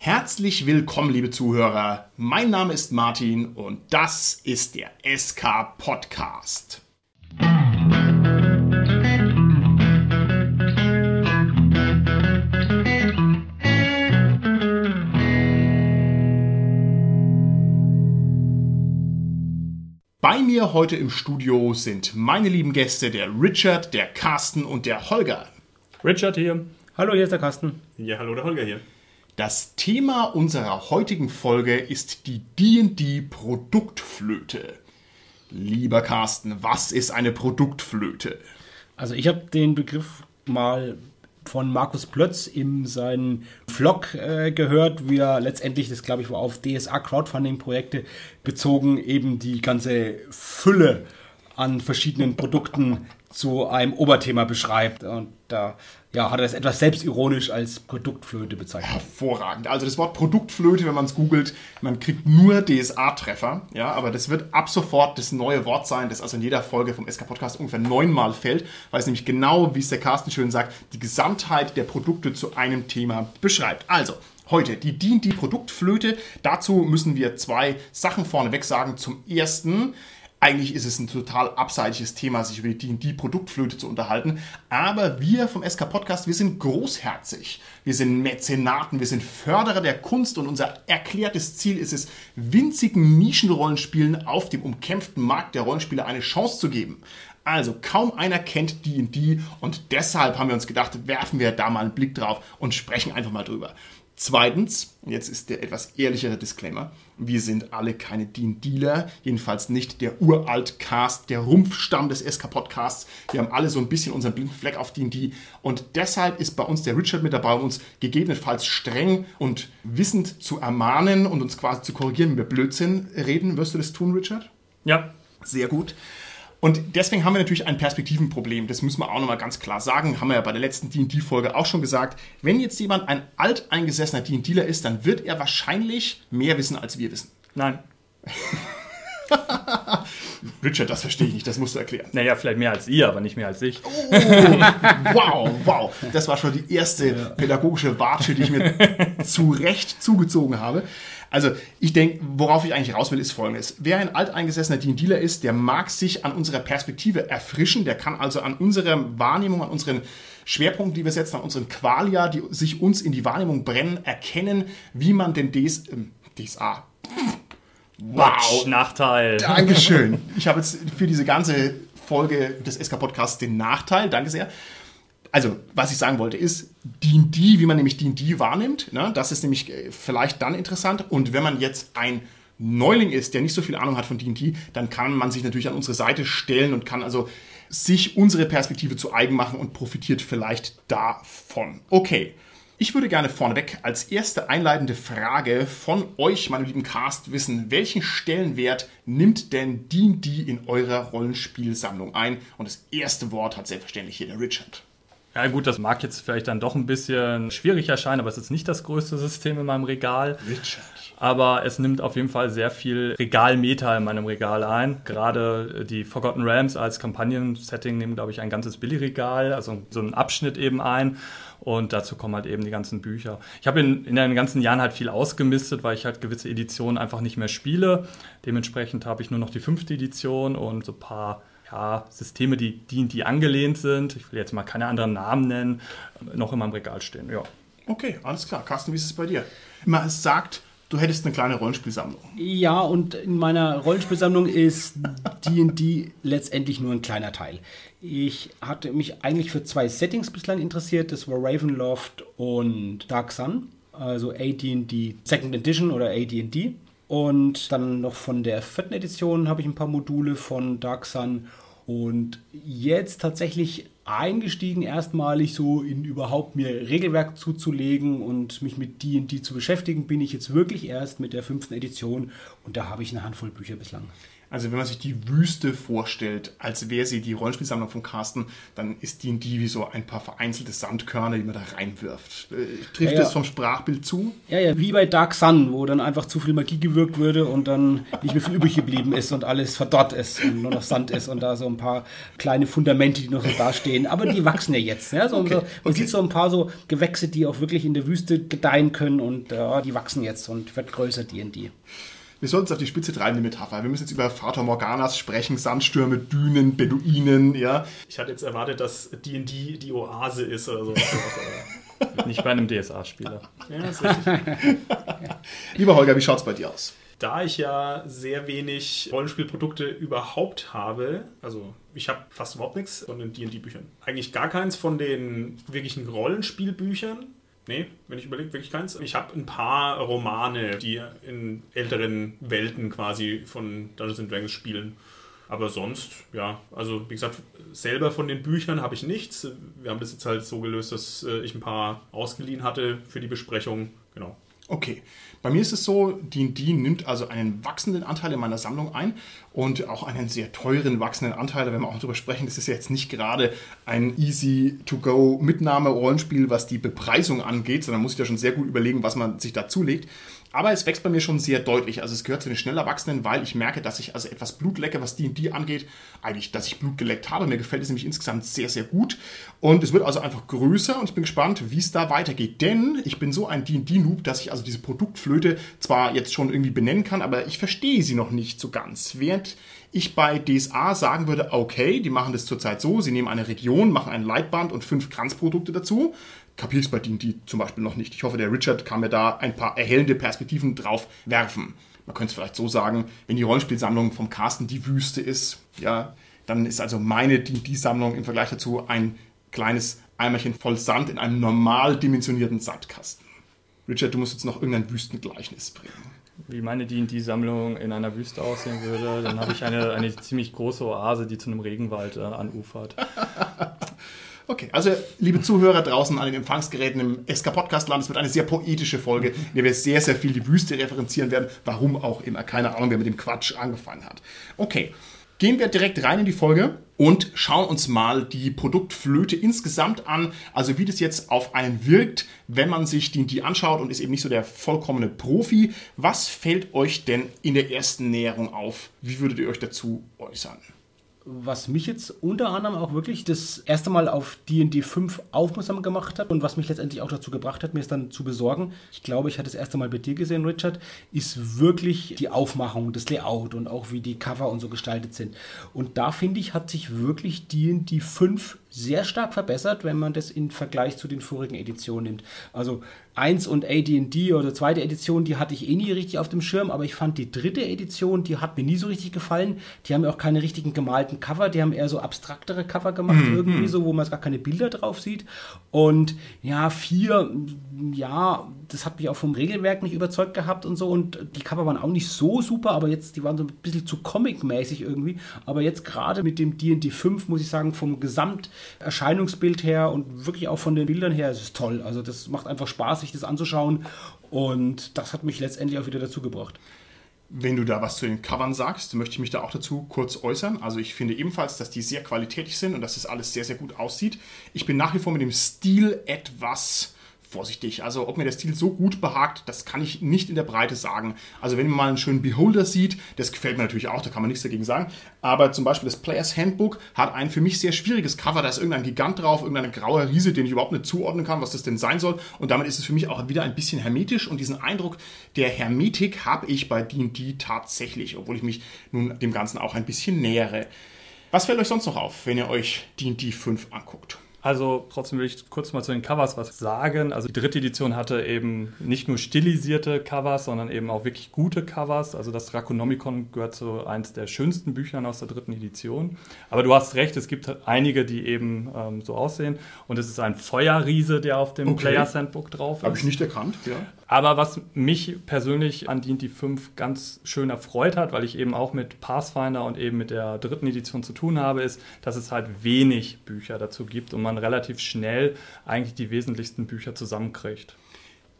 Herzlich willkommen, liebe Zuhörer. Mein Name ist Martin und das ist der SK Podcast. Bei mir heute im Studio sind meine lieben Gäste, der Richard, der Carsten und der Holger. Richard hier. Hallo, hier ist der Carsten. Ja, hallo, der Holger hier. Das Thema unserer heutigen Folge ist die D&D Produktflöte. Lieber Carsten, was ist eine Produktflöte? Also ich habe den Begriff mal von Markus Plötz in seinem Vlog äh, gehört, wie er letztendlich, das glaube ich war auf DSA Crowdfunding Projekte bezogen, eben die ganze Fülle an verschiedenen Produkten zu einem Oberthema beschreibt. Und da ja, hat er es etwas selbstironisch als Produktflöte bezeichnet. Hervorragend. Also das Wort Produktflöte, wenn man es googelt, man kriegt nur DSA-Treffer. Ja, aber das wird ab sofort das neue Wort sein, das also in jeder Folge vom SK Podcast ungefähr neunmal fällt, weil es nämlich genau, wie es der Carsten schön sagt, die Gesamtheit der Produkte zu einem Thema beschreibt. Also, heute die D&D Produktflöte. Dazu müssen wir zwei Sachen vorneweg sagen. Zum ersten, eigentlich ist es ein total abseitiges Thema, sich über die D&D-Produktflöte zu unterhalten. Aber wir vom SK Podcast, wir sind großherzig. Wir sind Mäzenaten, wir sind Förderer der Kunst und unser erklärtes Ziel ist es, winzigen Nischenrollenspielen auf dem umkämpften Markt der Rollenspiele eine Chance zu geben. Also kaum einer kennt D&D und deshalb haben wir uns gedacht, werfen wir da mal einen Blick drauf und sprechen einfach mal drüber. Zweitens, jetzt ist der etwas ehrlichere Disclaimer, wir sind alle keine Dean-Dealer, jedenfalls nicht der Uralt-Cast, der Rumpfstamm des SK-Podcasts. Wir haben alle so ein bisschen unseren blinden Fleck auf D&D und deshalb ist bei uns der Richard mit dabei, um uns gegebenenfalls streng und wissend zu ermahnen und uns quasi zu korrigieren, wenn wir Blödsinn reden. Wirst du das tun, Richard? Ja. Sehr gut. Und deswegen haben wir natürlich ein Perspektivenproblem. Das müssen wir auch nochmal ganz klar sagen. Haben wir ja bei der letzten D&D-Folge auch schon gesagt. Wenn jetzt jemand ein alteingesessener D&Dealer ist, dann wird er wahrscheinlich mehr wissen, als wir wissen. Nein. Richard, das verstehe ich nicht, das musst du erklären. Naja, vielleicht mehr als ihr, aber nicht mehr als ich. Oh, wow, wow. Das war schon die erste pädagogische Watsche, die ich mir zu Recht zugezogen habe. Also ich denke, worauf ich eigentlich raus will, ist folgendes. Wer ein alteingesessener Dealer ist, der mag sich an unserer Perspektive erfrischen, der kann also an unserer Wahrnehmung, an unseren Schwerpunkten, die wir setzen, an unseren Qualia, die sich uns in die Wahrnehmung brennen, erkennen, wie man den DS, ähm, DSA. Wow, Nachteil. Dankeschön. Ich habe jetzt für diese ganze Folge des SK Podcasts den Nachteil, danke sehr, also, was ich sagen wollte, ist D&D, wie man nämlich D&D wahrnimmt. Ne? Das ist nämlich äh, vielleicht dann interessant. Und wenn man jetzt ein Neuling ist, der nicht so viel Ahnung hat von D&D, dann kann man sich natürlich an unsere Seite stellen und kann also sich unsere Perspektive zu eigen machen und profitiert vielleicht davon. Okay. Ich würde gerne vorneweg als erste einleitende Frage von euch, meine lieben Cast, wissen, welchen Stellenwert nimmt denn D&D in eurer Rollenspielsammlung ein? Und das erste Wort hat selbstverständlich hier der Richard. Ja gut, das mag jetzt vielleicht dann doch ein bisschen schwierig erscheinen, aber es ist nicht das größte System in meinem Regal. Richard. Aber es nimmt auf jeden Fall sehr viel Regalmeter in meinem Regal ein. Gerade die Forgotten Realms als Kampagnen-Setting nehmen, glaube ich, ein ganzes Billigregal, also so einen Abschnitt eben ein. Und dazu kommen halt eben die ganzen Bücher. Ich habe in, in den ganzen Jahren halt viel ausgemistet, weil ich halt gewisse Editionen einfach nicht mehr spiele. Dementsprechend habe ich nur noch die fünfte Edition und so ein paar ja, Systeme, die, die, die angelehnt sind, ich will jetzt mal keine anderen Namen nennen, noch in meinem Regal stehen. Ja. Okay, alles klar. Carsten, wie ist es bei dir? Man sagt, du hättest eine kleine Rollenspielsammlung. Ja, und in meiner Rollenspielsammlung ist D&D letztendlich nur ein kleiner Teil. Ich hatte mich eigentlich für zwei Settings bislang interessiert. Das war Ravenloft und Dark Sun, also AD&D Second Edition oder AD&D. Und dann noch von der vierten Edition habe ich ein paar Module von Dark Sun. Und jetzt tatsächlich eingestiegen, erstmalig so in überhaupt mir Regelwerk zuzulegen und mich mit D&D zu beschäftigen, bin ich jetzt wirklich erst mit der fünften Edition und da habe ich eine Handvoll Bücher bislang. Also wenn man sich die Wüste vorstellt, als wäre sie die Rollenspielsammlung von Carsten, dann ist die die wie so ein paar vereinzelte Sandkörner, die man da reinwirft. Äh, trifft Ja, ja. das vom Sprachbild zu? Ja, ja, wie bei Dark Sun, wo dann einfach zu viel Magie gewirkt wurde und dann nicht mehr viel übrig geblieben ist und alles verdorrt ist und nur noch Sand ist und da so ein paar kleine Fundamente, die noch so dastehen. Aber die wachsen ja jetzt. Ja? So, Okay, so, man okay. sieht so ein paar so Gewächse, die auch wirklich in der Wüste gedeihen können und ja, die wachsen jetzt und wird größer, D&D. Wir sollten es auf die Spitze treiben, die Metapher. Wir müssen jetzt über Fata Morganas sprechen, Sandstürme, Dünen, Beduinen, ja. Ich hatte jetzt erwartet, dass D&D die Oase ist oder so. Nicht bei einem DSA-Spieler. ja, ist richtig. Lieber Holger, wie schaut's bei dir aus? Da ich ja sehr wenig Rollenspielprodukte überhaupt habe, also ich habe fast überhaupt nichts von den D&D-Büchern. Eigentlich gar keins von den wirklichen Rollenspielbüchern. Nee, wenn ich überlege, wirklich keins. Ich habe ein paar Romane, die in älteren Welten quasi von Dungeons Dragons spielen. Aber sonst, ja, also wie gesagt, selber von den Büchern habe ich nichts. Wir haben das jetzt halt so gelöst, dass äh, ich ein paar ausgeliehen hatte für die Besprechung. Genau. Okay, bei mir ist es so, D&D nimmt also einen wachsenden Anteil in meiner Sammlung ein und auch einen sehr teuren wachsenden Anteil. Da werden wir auch darüber sprechen. Das ist ja jetzt nicht gerade ein easy-to-go Mitnahme-Rollenspiel, was die Bepreisung angeht, sondern muss ich da schon sehr gut überlegen, was man sich da zulegt. Aber es wächst bei mir schon sehr deutlich. Also es gehört zu den schnell Erwachsenen, weil ich merke, dass ich also etwas Blut lecke, was D&D angeht. Eigentlich, dass ich Blut geleckt habe. Mir gefällt es nämlich insgesamt sehr, sehr gut. Und es wird also einfach größer und ich bin gespannt, wie es da weitergeht. Denn ich bin so ein D&D-Noob, dass ich also diese Produktflöte zwar jetzt schon irgendwie benennen kann, aber ich verstehe sie noch nicht so ganz. Während ich bei DSA sagen würde, okay, die machen das zurzeit so, sie nehmen eine Region, machen ein Leitband und fünf Kranzprodukte dazu. Kapiere ich es bei D&D zum Beispiel noch nicht. Ich hoffe, der Richard kann mir da ein paar erhellende Perspektiven drauf werfen. Man könnte es vielleicht so sagen, wenn die Rollenspielsammlung vom Carsten die Wüste ist, ja, dann ist also meine D&D-Sammlung im Vergleich dazu ein kleines Eimerchen voll Sand in einem normal dimensionierten Sandkasten. Richard, du musst jetzt noch irgendein Wüstengleichnis bringen. Wie meine D&D-Sammlung in einer Wüste aussehen würde, dann habe ich eine, eine ziemlich große Oase, die zu einem Regenwald äh, anufert. Okay, also liebe Zuhörer draußen an den Empfangsgeräten im SK Podcast Land, es wird eine sehr poetische Folge, in der wir sehr, sehr viel die Wüste referenzieren werden. Warum auch immer, keine Ahnung, wer mit dem Quatsch angefangen hat. Okay, gehen wir direkt rein in die Folge und schauen uns mal die Produktflöte insgesamt an. Also wie das jetzt auf einen wirkt, wenn man sich die, die anschaut und ist eben nicht so der vollkommene Profi. Was fällt euch denn in der ersten Näherung auf? Wie würdet ihr euch dazu äußern? Was mich jetzt unter anderem auch wirklich das erste Mal auf D&D 5 aufmerksam gemacht hat und was mich letztendlich auch dazu gebracht hat, mir es dann zu besorgen, ich glaube, ich hatte das erste Mal bei dir gesehen, Richard, ist wirklich die Aufmachung, das Layout und auch wie die Cover und so gestaltet sind. Und da finde ich, hat sich wirklich D&D 5 sehr stark verbessert, wenn man das in Vergleich zu den vorigen Editionen nimmt. Also 1 und AD&D oder zweite Edition, die hatte ich eh nie richtig auf dem Schirm, aber ich fand die dritte Edition, die hat mir nie so richtig gefallen. Die haben ja auch keine richtigen gemalten Cover, die haben eher so abstraktere Cover gemacht irgendwie so, wo man gar keine Bilder drauf sieht. Und ja, vier, ja, das hat mich auch vom Regelwerk nicht überzeugt gehabt und so und die Cover waren auch nicht so super, aber jetzt, die waren so ein bisschen zu comic-mäßig irgendwie. Aber jetzt gerade mit dem D&D 5 muss ich sagen, vom Gesamterscheinungsbild her und wirklich auch von den Bildern her, ist es toll. Also das macht einfach Spaß, sich das anzuschauen und das hat mich letztendlich auch wieder dazu gebracht. Wenn du da was zu den Covern sagst, möchte ich mich da auch dazu kurz äußern. Also ich finde ebenfalls, dass die sehr qualitätig sind und dass das alles sehr, sehr gut aussieht. Ich bin nach wie vor mit dem Stil etwas vorsichtig. Also ob mir der Stil so gut behagt, das kann ich nicht in der Breite sagen. Also wenn man mal einen schönen Beholder sieht, das gefällt mir natürlich auch, da kann man nichts dagegen sagen. Aber zum Beispiel das Players Handbook hat ein für mich sehr schwieriges Cover. Da ist irgendein Gigant drauf, irgendein grauer Riese, den ich überhaupt nicht zuordnen kann, was das denn sein soll. Und damit ist es für mich auch wieder ein bisschen hermetisch. Und diesen Eindruck der Hermetik habe ich bei D&D tatsächlich, obwohl ich mich nun dem Ganzen auch ein bisschen nähere. Was fällt euch sonst noch auf, wenn ihr euch D&D 5 anguckt? Also trotzdem will ich kurz mal zu den Covers was sagen. Also die dritte Edition hatte eben nicht nur stilisierte Covers, sondern eben auch wirklich gute Covers. Also das Draconomicon gehört zu eins der schönsten Büchern aus der dritten Edition. Aber du hast recht, es gibt einige, die eben ähm, so aussehen. Und es ist ein Feuerriese, der auf dem Okay. Players Handbook drauf ist. Habe ich nicht erkannt, ja. Aber was mich persönlich an D&D 5 ganz schön erfreut hat, weil ich eben auch mit Pathfinder und eben mit der dritten Edition zu tun habe, ist, dass es halt wenig Bücher dazu gibt und man relativ schnell eigentlich die wesentlichsten Bücher zusammenkriegt.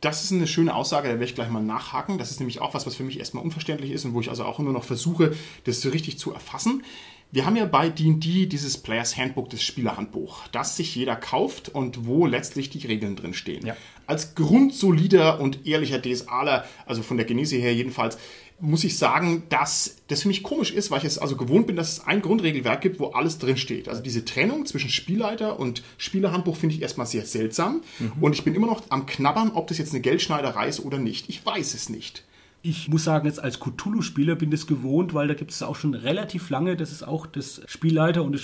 Das ist eine schöne Aussage, da werde ich gleich mal nachhaken. Das ist nämlich auch was, was für mich erstmal unverständlich ist und wo ich also auch nur noch versuche, das so richtig zu erfassen. Wir haben ja bei D&D dieses Players Handbook, das Spielerhandbuch, das sich jeder kauft und wo letztlich die Regeln drin stehen. Ja. Als grundsolider und ehrlicher DSAler, also von der Genese her jedenfalls, muss ich sagen, dass das für mich komisch ist, weil ich es also gewohnt bin, dass es ein Grundregelwerk gibt, wo alles drin steht. Also diese Trennung zwischen Spielleiter und Spielerhandbuch finde ich erstmal sehr seltsam. Mhm. Und ich bin immer noch am Knabbern, ob das jetzt eine Geldschneiderei ist oder nicht. Ich weiß es nicht. Ich muss sagen, jetzt als Cthulhu-Spieler bin ich das gewohnt, weil da gibt es auch schon relativ lange, dass es auch das Spielleiter und das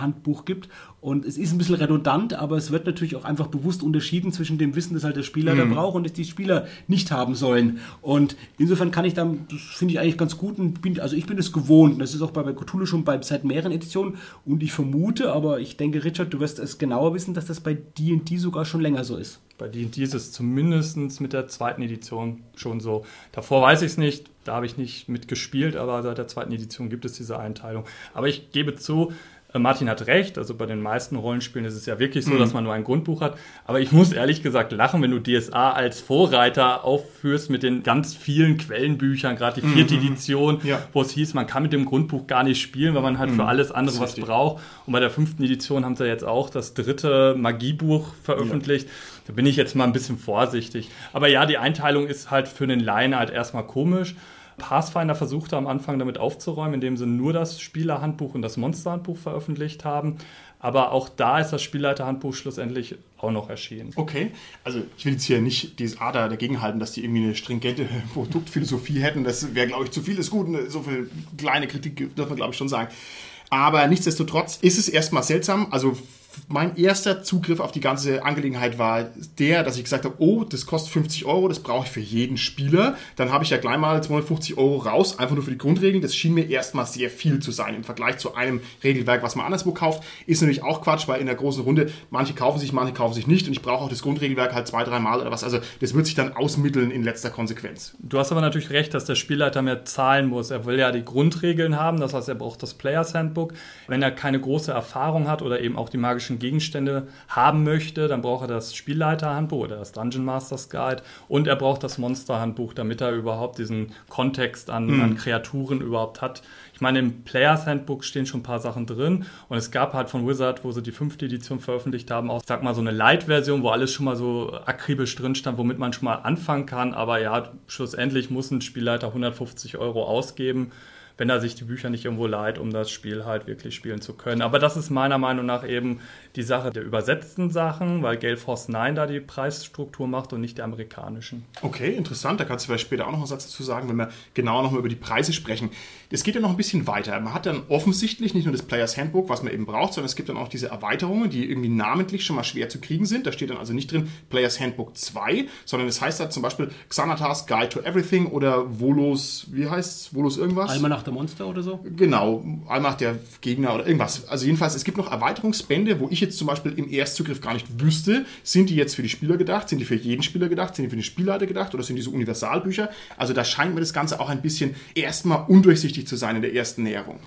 Spielerhandbuch gibt. Und es ist ein bisschen redundant, aber es wird natürlich auch einfach bewusst unterschieden zwischen dem Wissen, das halt der Spieler mhm. braucht und das die Spieler nicht haben sollen. Und insofern kann ich dann, das finde ich eigentlich ganz gut und bin, also ich bin es gewohnt. Das ist auch bei, bei Cthulhu schon bei, seit mehreren Editionen und ich vermute, aber ich denke, Richard, du wirst es genauer wissen, dass das bei D&D sogar schon länger so ist. Bei D&D ist es zumindest mit der zweiten Edition schon so. Davor weiß ich es nicht, da habe ich nicht mitgespielt, aber seit der zweiten Edition gibt es diese Einteilung. Aber ich gebe zu, Martin hat recht, also bei den meisten Rollenspielen ist es ja wirklich so, mhm. dass man nur ein Grundbuch hat. Aber ich muss ehrlich gesagt lachen, wenn du DSA als Vorreiter aufführst mit den ganz vielen Quellenbüchern, gerade die vierte mhm. Edition, ja. wo es hieß, man kann mit dem Grundbuch gar nicht spielen, weil man halt mhm. für alles andere was braucht. Und bei der fünften Edition haben sie jetzt auch das dritte Magiebuch veröffentlicht. Ja. Da bin ich jetzt mal ein bisschen vorsichtig. Aber ja, die Einteilung ist halt für den Laien halt erstmal komisch. Pathfinder versuchte am Anfang damit aufzuräumen, indem sie nur das Spielerhandbuch und das Monsterhandbuch veröffentlicht haben. Aber auch da ist das Spielleiterhandbuch schlussendlich auch noch erschienen. Okay, also ich will jetzt hier nicht dieses Ader dagegen halten, dass die irgendwie eine stringente Produktphilosophie hätten. Das wäre, glaube ich, zu viel des Guten. So viel kleine Kritik dürfen wir, glaube ich, schon sagen. Aber nichtsdestotrotz ist es erstmal seltsam. Also mein erster Zugriff auf die ganze Angelegenheit war der, dass ich gesagt habe, oh, das kostet 50 Euro, das brauche ich für jeden Spieler. Dann habe ich ja gleich mal 250 Euro raus, einfach nur für die Grundregeln. Das schien mir erstmal sehr viel zu sein im Vergleich zu einem Regelwerk, was man anderswo kauft. Ist natürlich auch Quatsch, weil in der großen Runde manche kaufen sich, manche kaufen sich nicht und ich brauche auch das Grundregelwerk halt zwei, dreimal oder was. Also das wird sich dann ausmitteln in letzter Konsequenz. Du hast aber natürlich recht, dass der Spielleiter mehr zahlen muss. Er will ja die Grundregeln haben, das heißt, er braucht das Players Handbook. Wenn er keine große Erfahrung hat oder eben auch die magische magischen Gegenstände haben möchte, dann braucht er das Spielleiterhandbuch oder das Dungeon Masters Guide und er braucht das Monsterhandbuch, damit er überhaupt diesen Kontext an, mhm. an Kreaturen überhaupt hat. Ich meine, im Players Handbook stehen schon ein paar Sachen drin und es gab halt von Wizard, wo sie die fünfte Edition veröffentlicht haben, auch, sag mal, so eine Light-Version, wo alles schon mal so akribisch drin stand, womit man schon mal anfangen kann. Aber ja, schlussendlich muss ein Spielleiter 150 Euro ausgeben wenn er sich die Bücher nicht irgendwo leiht, um das Spiel halt wirklich spielen zu können. Aber das ist meiner Meinung nach eben die Sache der übersetzten Sachen, weil Gale Force 9 da die Preisstruktur macht und nicht der amerikanischen. Okay, interessant. Da kannst du vielleicht später auch noch einen Satz dazu sagen, wenn wir genauer nochmal über die Preise sprechen. Es geht ja noch ein bisschen weiter. Man hat dann offensichtlich nicht nur das Players Handbook, was man eben braucht, sondern es gibt dann auch diese Erweiterungen, die irgendwie namentlich schon mal schwer zu kriegen sind. Da steht dann also nicht drin Players Handbook 2, sondern es heißt da zum Beispiel Xanatas Guide to Everything oder Volos, wie heißt es? Volos irgendwas? Almanach der Monster oder so? Genau, Allmacht der Gegner oder irgendwas. Also jedenfalls, es gibt noch Erweiterungsbände, wo ich jetzt zum Beispiel im Erstzugriff gar nicht wüsste, sind die jetzt für die Spieler gedacht, sind die für jeden Spieler gedacht, sind die für den Spielleiter gedacht oder sind die so Universalbücher? Also da scheint mir das Ganze auch ein bisschen erstmal undurchsichtig zu sein in der ersten Näherung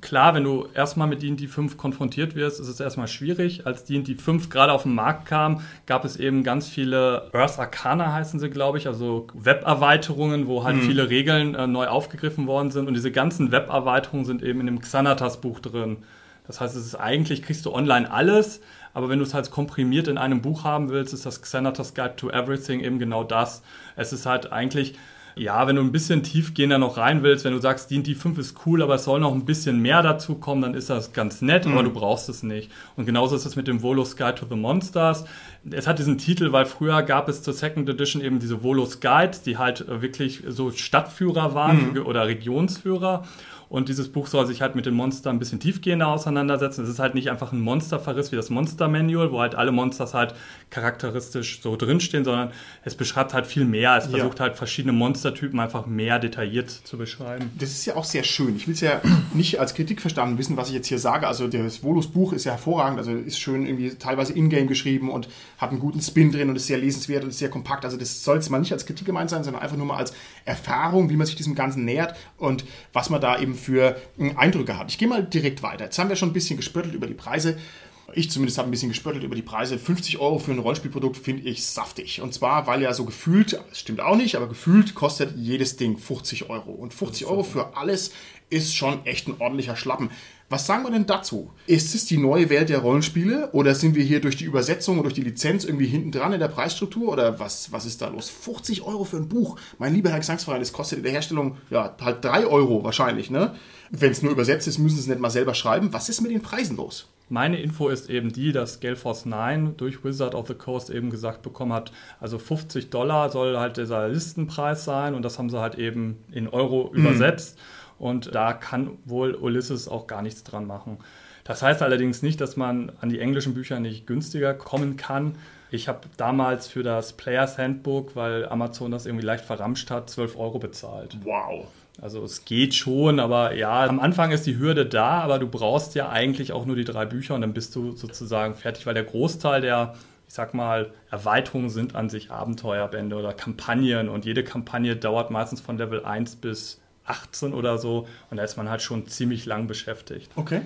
klar, wenn du erstmal mit D&D 5 konfrontiert wirst, ist es erstmal schwierig. Als D&D 5 gerade auf den Markt kam, gab es eben ganz viele Earth Arcana heißen sie, glaube ich, also Web-Erweiterungen, wo halt mhm. viele Regeln äh, neu aufgegriffen worden sind. Und diese ganzen Web-Erweiterungen sind eben in dem Xanatas-Buch drin. Das heißt, es ist eigentlich, kriegst du online alles, aber wenn du es halt komprimiert in einem Buch haben willst, ist das Xanatas Guide to Everything eben genau das. Es ist halt eigentlich ja, wenn du ein bisschen tiefgehender noch rein willst, wenn du sagst, D&D 5 ist cool, aber es soll noch ein bisschen mehr dazu kommen, dann ist das ganz nett, mhm. aber du brauchst es nicht. Und genauso ist es mit dem Volos Guide to the Monsters. Es hat diesen Titel, weil früher gab es zur Second Edition eben diese Volos Guides, die halt wirklich so Stadtführer waren mhm. oder Regionsführer. Und dieses Buch soll sich halt mit den Monstern ein bisschen tiefgehender auseinandersetzen. Es ist halt nicht einfach ein Monsterverriss wie das Monster Manual, wo halt alle Monsters halt charakteristisch so drinstehen, sondern es beschreibt halt viel mehr. Es versucht ja. halt verschiedene Monstertypen einfach mehr detailliert zu beschreiben. Das ist ja auch sehr schön. Ich will es ja nicht als Kritik verstanden wissen, was ich jetzt hier sage. Also das Volus-Buch ist ja hervorragend, also ist schön irgendwie teilweise in-game geschrieben und hat einen guten Spin drin und ist sehr lesenswert und ist sehr kompakt. Also das soll es mal nicht als Kritik gemeint sein, sondern einfach nur mal als Erfahrung, wie man sich diesem Ganzen nähert und was man da eben für Eindrücke hat. Ich gehe mal direkt weiter. Jetzt haben wir schon ein bisschen gespöttelt über die Preise. Ich zumindest habe ein bisschen gespöttelt über die Preise. 50 Euro für ein Rollenspielprodukt finde ich saftig. Und zwar, weil ja so gefühlt, das stimmt auch nicht, aber gefühlt kostet jedes Ding 50 Euro. Und 50 Euro für alles ist schon echt ein ordentlicher Schlappen. Was sagen wir denn dazu? Ist es die neue Welt der Rollenspiele oder sind wir hier durch die Übersetzung und durch die Lizenz irgendwie hinten dran in der Preisstruktur oder was, was ist da los? 50 Euro für ein Buch. Mein lieber Herr Gesangsverein, das kostet in der Herstellung ja halt 3 Euro wahrscheinlich, ne? Wenn es nur übersetzt ist, müssen sie es nicht mal selber schreiben. Was ist mit den Preisen los? Meine Info ist eben die, dass Gale Force 9 durch Wizard of the Coast eben gesagt bekommen hat, also 50 Dollar soll halt dieser Listenpreis sein und das haben sie halt eben in Euro mhm. übersetzt. Und da kann wohl Ulysses auch gar nichts dran machen. Das heißt allerdings nicht, dass man an die englischen Bücher nicht günstiger kommen kann. Ich habe damals für das Players Handbook, weil Amazon das irgendwie leicht verramscht hat, 12 Euro bezahlt. Wow. Also es geht schon, aber ja, am Anfang ist die Hürde da, aber du brauchst ja eigentlich auch nur die drei Bücher und dann bist du sozusagen fertig, weil der Großteil der, ich sag mal, Erweiterungen sind an sich Abenteuerbände oder Kampagnen und jede Kampagne dauert meistens von Level 1 bis 18 oder so und da ist man halt schon ziemlich lang beschäftigt. Okay.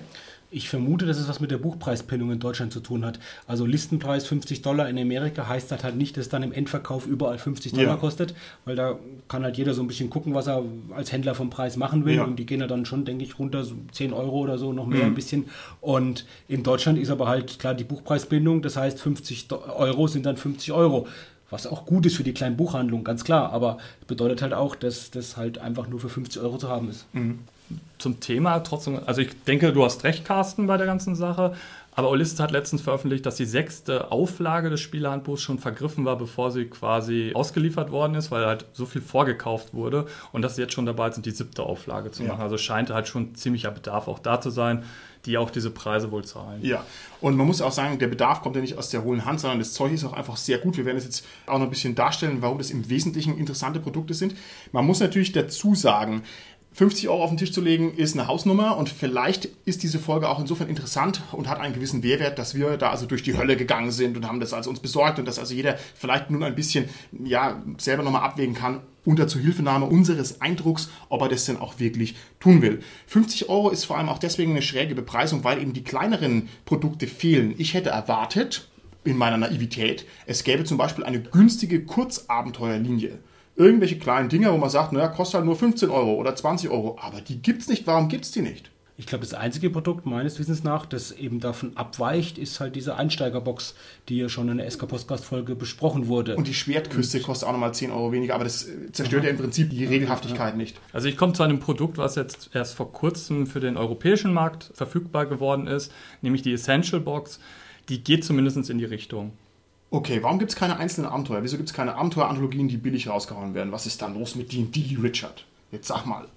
Ich vermute, dass es was mit der Buchpreispennung in Deutschland zu tun hat. Also Listenpreis 50 Dollar in Amerika heißt das halt nicht, dass dann im Endverkauf überall 50 Dollar ja. kostet, weil da kann halt jeder so ein bisschen gucken, was er als Händler vom Preis machen will. Ja. Und die gehen ja dann schon, denke ich, runter, so 10 Euro oder so, noch mehr mhm. ein bisschen. Und in Deutschland ist aber halt klar die Buchpreisbindung, das heißt 50 Euro sind dann 50 Euro was auch gut ist für die kleinen Buchhandlungen, ganz klar. Aber bedeutet halt auch, dass das halt einfach nur für 50 Euro zu haben ist. Mhm zum Thema trotzdem, also ich denke, du hast recht, Carsten, bei der ganzen Sache. Aber Ulysses hat letztens veröffentlicht, dass die sechste Auflage des Spielerhandbuchs schon vergriffen war, bevor sie quasi ausgeliefert worden ist, weil halt so viel vorgekauft wurde und dass sie jetzt schon dabei sind, die siebte Auflage zu machen. Also scheint halt schon ziemlicher Bedarf auch da zu sein, die auch diese Preise wohl zahlen. Ja, und man muss auch sagen, der Bedarf kommt ja nicht aus der hohlen Hand, sondern das Zeug ist auch einfach sehr gut. Wir werden es jetzt auch noch ein bisschen darstellen, warum das im Wesentlichen interessante Produkte sind. Man muss natürlich dazu sagen, 50 Euro auf den Tisch zu legen, ist eine Hausnummer und vielleicht ist diese Folge auch insofern interessant und hat einen gewissen Mehrwert, dass wir da also durch die Hölle gegangen sind und haben das also uns besorgt und dass also jeder vielleicht nun ein bisschen, ja, selber nochmal abwägen kann, unter Zuhilfenahme unseres Eindrucks, ob er das denn auch wirklich tun will. 50 Euro ist vor allem auch deswegen eine schräge Bepreisung, weil eben die kleineren Produkte fehlen. Ich hätte erwartet, in meiner Naivität, es gäbe zum Beispiel eine günstige Kurzabenteuerlinie irgendwelche kleinen Dinger, wo man sagt, naja, kostet halt nur 15 Euro oder 20 Euro. Aber die gibt es nicht. Warum gibt es die nicht? Ich glaube, das einzige Produkt meines Wissens nach, das eben davon abweicht, ist halt diese Einsteigerbox, die ja schon in der SK Podcast-Folge besprochen wurde. Und die Schwertküste Und kostet auch nochmal 10 Euro weniger, aber das zerstört Aha. ja im Prinzip die Regelhaftigkeit ja. nicht. Also ich komme zu einem Produkt, was jetzt erst vor kurzem für den europäischen Markt verfügbar geworden ist, nämlich die Essential Box. Die geht zumindest in die Richtung. Okay, warum gibt es keine einzelnen Abenteuer? Wieso gibt es keine Abenteueranthologien, die billig rausgehauen werden? Was ist da los mit D&D, Richard? Jetzt sag mal.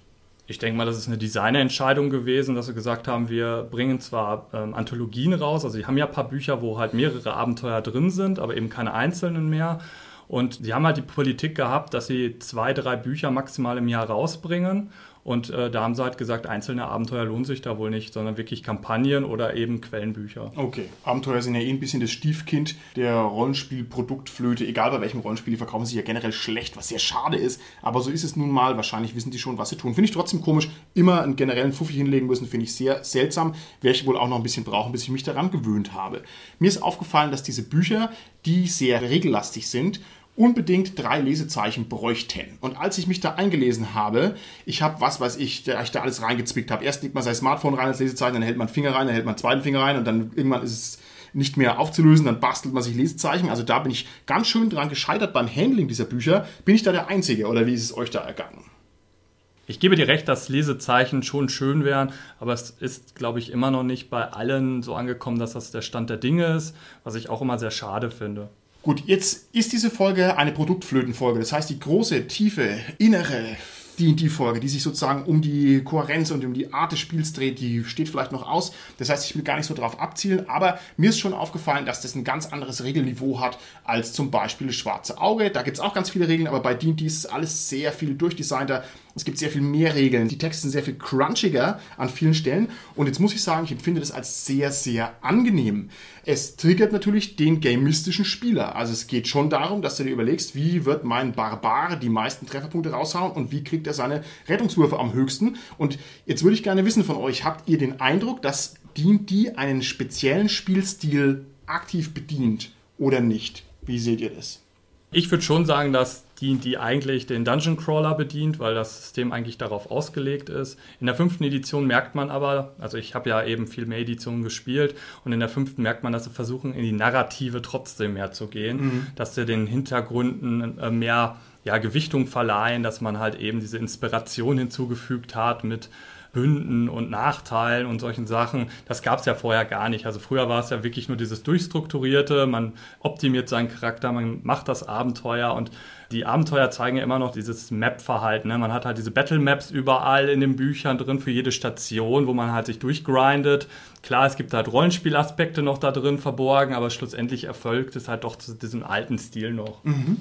Ich denke mal, das ist eine Designerentscheidung gewesen, dass wir gesagt haben, wir bringen zwar ähm, Anthologien raus, also sie haben ja ein paar Bücher, wo halt mehrere Abenteuer drin sind, aber eben keine einzelnen mehr. Und sie haben halt die Politik gehabt, dass sie zwei, drei Bücher maximal im Jahr rausbringen. Und äh, da haben sie halt gesagt, einzelne Abenteuer lohnen sich da wohl nicht, sondern wirklich Kampagnen oder eben Quellenbücher. Okay, Abenteuer sind ja eh ein bisschen das Stiefkind der Rollenspielproduktflöte. Egal bei welchem Rollenspiel, die verkaufen sich ja generell schlecht, was sehr schade ist. Aber so ist es nun mal. Wahrscheinlich wissen die schon, was sie tun. Finde ich trotzdem komisch. Immer einen generellen Fuffi hinlegen müssen, finde ich sehr seltsam. Werde ich wohl auch noch ein bisschen brauchen, bis ich mich daran gewöhnt habe. Mir ist aufgefallen, dass diese Bücher, die sehr regellastig sind, unbedingt drei Lesezeichen bräuchten. Und als ich mich da eingelesen habe, ich habe, was weiß ich, da ich da alles reingezwickt habe. Erst legt man sein Smartphone rein als Lesezeichen, dann hält man Finger rein, dann hält man zweiten Finger rein und dann irgendwann ist es nicht mehr aufzulösen, dann bastelt man sich Lesezeichen. Also da bin ich ganz schön dran gescheitert beim Handling dieser Bücher. Bin ich da der Einzige oder wie ist es euch da ergangen? Ich gebe dir recht, dass Lesezeichen schon schön wären, aber es ist, glaube ich, immer noch nicht bei allen so angekommen, dass das der Stand der Dinge ist, was ich auch immer sehr schade finde. Gut, jetzt ist diese Folge eine Produktflötenfolge. Das heißt, die große, tiefe, innere D&D-Folge, die sich sozusagen um die Kohärenz und um die Art des Spiels dreht, die steht vielleicht noch aus. Das heißt, ich will gar nicht so darauf abzielen, aber mir ist schon aufgefallen, dass das ein ganz anderes Regelniveau hat als zum Beispiel das Schwarze Auge. Da gibt es auch ganz viele Regeln, aber bei D&D ist alles sehr viel durchdesignter. Es gibt sehr viel mehr Regeln. Die Texte sind sehr viel crunchiger an vielen Stellen. Und jetzt muss ich sagen, ich empfinde das als sehr, sehr angenehm. Es triggert natürlich den gamistischen Spieler. Also es geht schon darum, dass du dir überlegst, wie wird mein Barbar die meisten Trefferpunkte raushauen und wie kriegt er seine Rettungswürfe am höchsten. Und jetzt würde ich gerne wissen von euch, habt ihr den Eindruck, dass D&D einen speziellen Spielstil aktiv bedient oder nicht? Wie seht ihr das? Ich würde schon sagen, dass D&D eigentlich den Dungeon Crawler bedient, weil das System eigentlich darauf ausgelegt ist. In der fünften Edition merkt man aber, also ich habe ja eben viel mehr Editionen gespielt und in der fünften merkt man, dass sie versuchen, in die Narrative trotzdem mehr zu gehen, mhm. dass sie den Hintergründen äh, mehr ja, Gewichtung verleihen, dass man halt eben diese Inspiration hinzugefügt hat mit Bünden und Nachteilen und solchen Sachen. Das gab es ja vorher gar nicht. Also früher war es ja wirklich nur dieses Durchstrukturierte, man optimiert seinen Charakter, man macht das Abenteuer und die Abenteuer zeigen ja immer noch dieses Map-Verhalten. Ne? Man hat halt diese Battle-Maps überall in den Büchern drin für jede Station, wo man halt sich durchgrindet. Klar, es gibt halt Rollenspielaspekte noch da drin verborgen, aber schlussendlich erfolgt es halt doch zu diesem alten Stil noch. Mhm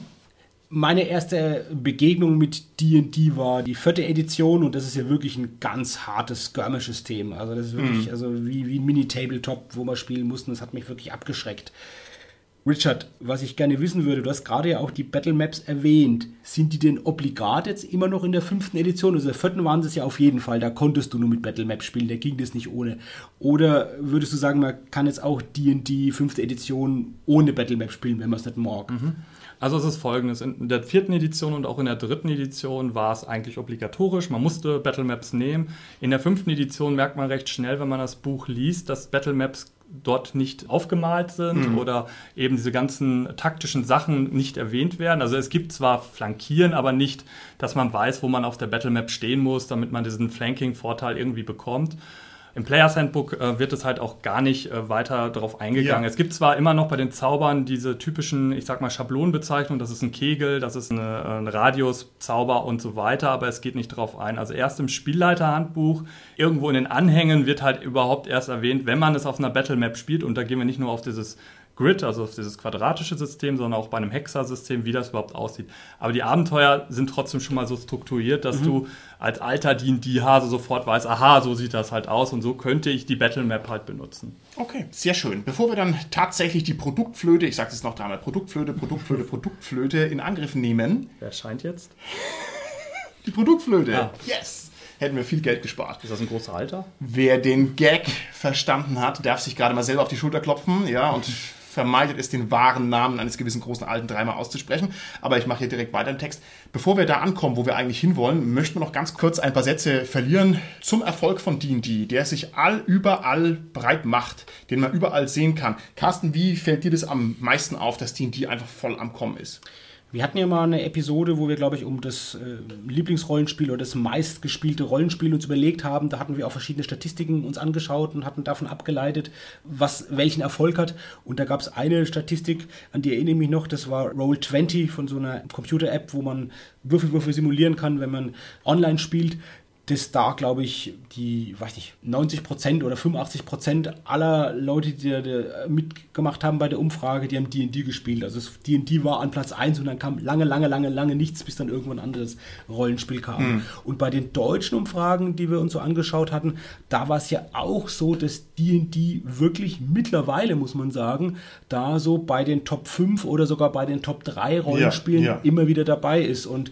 meine erste Begegnung mit D&D war die vierte Edition und das ist ja wirklich ein ganz hartes Skirmish-System. Also das ist wirklich mhm. also wie, wie ein Mini-Tabletop, wo wir spielen mussten. Das hat mich wirklich abgeschreckt. Richard, was ich gerne wissen würde, du hast gerade ja auch die Battle Maps erwähnt. Sind die denn obligat jetzt immer noch in der fünften Edition? Also der vierten waren sie es ja auf jeden Fall. Da konntest du nur mit Battle Maps spielen, da ging das nicht ohne. Oder würdest du sagen, man kann jetzt auch D&D fünfte Edition ohne Battle Map spielen, wenn man es nicht mag? Mhm. Also es ist folgendes, in der vierten Edition und auch in der dritten Edition war es eigentlich obligatorisch, man musste Battle Maps nehmen. In der fünften Edition merkt man recht schnell, wenn man das Buch liest, dass Battle Maps dort nicht aufgemalt sind mhm. oder eben diese ganzen taktischen Sachen nicht erwähnt werden. Also es gibt zwar Flankieren, aber nicht, dass man weiß, wo man auf der Battle Map stehen muss, damit man diesen Flanking-Vorteil irgendwie bekommt. Im Players Handbook äh, wird es halt auch gar nicht äh, weiter darauf eingegangen. Ja. Es gibt zwar immer noch bei den Zaubern diese typischen, ich sag mal, Schablonenbezeichnungen, das ist ein Kegel, das ist eine, ein Radiuszauber und so weiter, aber es geht nicht darauf ein. Also erst im Spielleiterhandbuch, irgendwo in den Anhängen wird halt überhaupt erst erwähnt, wenn man es auf einer Battle Map spielt und da gehen wir nicht nur auf dieses Grid, also auf dieses quadratische System, sondern auch bei einem Hexer-System, wie das überhaupt aussieht. Aber die Abenteuer sind trotzdem schon mal so strukturiert, dass mhm. du als alter D&D-Hase sofort weißt, aha, so sieht das halt aus und so könnte ich die Battle Map halt benutzen. Okay, sehr schön. Bevor wir dann tatsächlich die Produktflöte, ich sage es noch dreimal, Produktflöte, Produktflöte, Produktflöte in Angriff nehmen. Wer scheint jetzt? Die Produktflöte. Ah. Yes! hätten wir viel Geld gespart. Ist das ein großer Alter? Wer den Gag verstanden hat, darf sich gerade mal selber auf die Schulter klopfen, ja, und vermeidet es, den wahren Namen eines gewissen großen Alten dreimal auszusprechen. Aber ich mache hier direkt weiter im Text. Bevor wir da ankommen, wo wir eigentlich hinwollen, möchten wir noch ganz kurz ein paar Sätze verlieren zum Erfolg von D&D, der sich all überall breit macht, den man überall sehen kann. Carsten, wie fällt dir das am meisten auf, dass D&D einfach voll am Kommen ist? Wir hatten ja mal eine Episode, wo wir, glaube ich, um das äh, Lieblingsrollenspiel oder das meistgespielte Rollenspiel uns überlegt haben. Da hatten wir auch verschiedene Statistiken uns angeschaut und hatten davon abgeleitet, was welchen Erfolg hat. Und da gab es eine Statistik, an die erinnere ich mich noch, das war Roll20 von so einer Computer-App, wo man Würfelwürfe simulieren kann, wenn man online spielt dass da, glaube ich, die, weiß nicht, 90 Prozent oder 85 Prozent aller Leute, die, die mitgemacht haben bei der Umfrage, die haben D&D gespielt. Also D&D war an Platz 1 und dann kam lange, lange, lange, lange nichts, bis dann irgendwann ein anderes Rollenspiel kam. Mhm. Und bei den deutschen Umfragen, die wir uns so angeschaut hatten, da war es ja auch so, dass D&D wirklich mittlerweile, muss man sagen, da so bei den Top 5 oder sogar bei den Top 3 Rollenspielen ja, ja. immer wieder dabei ist. Und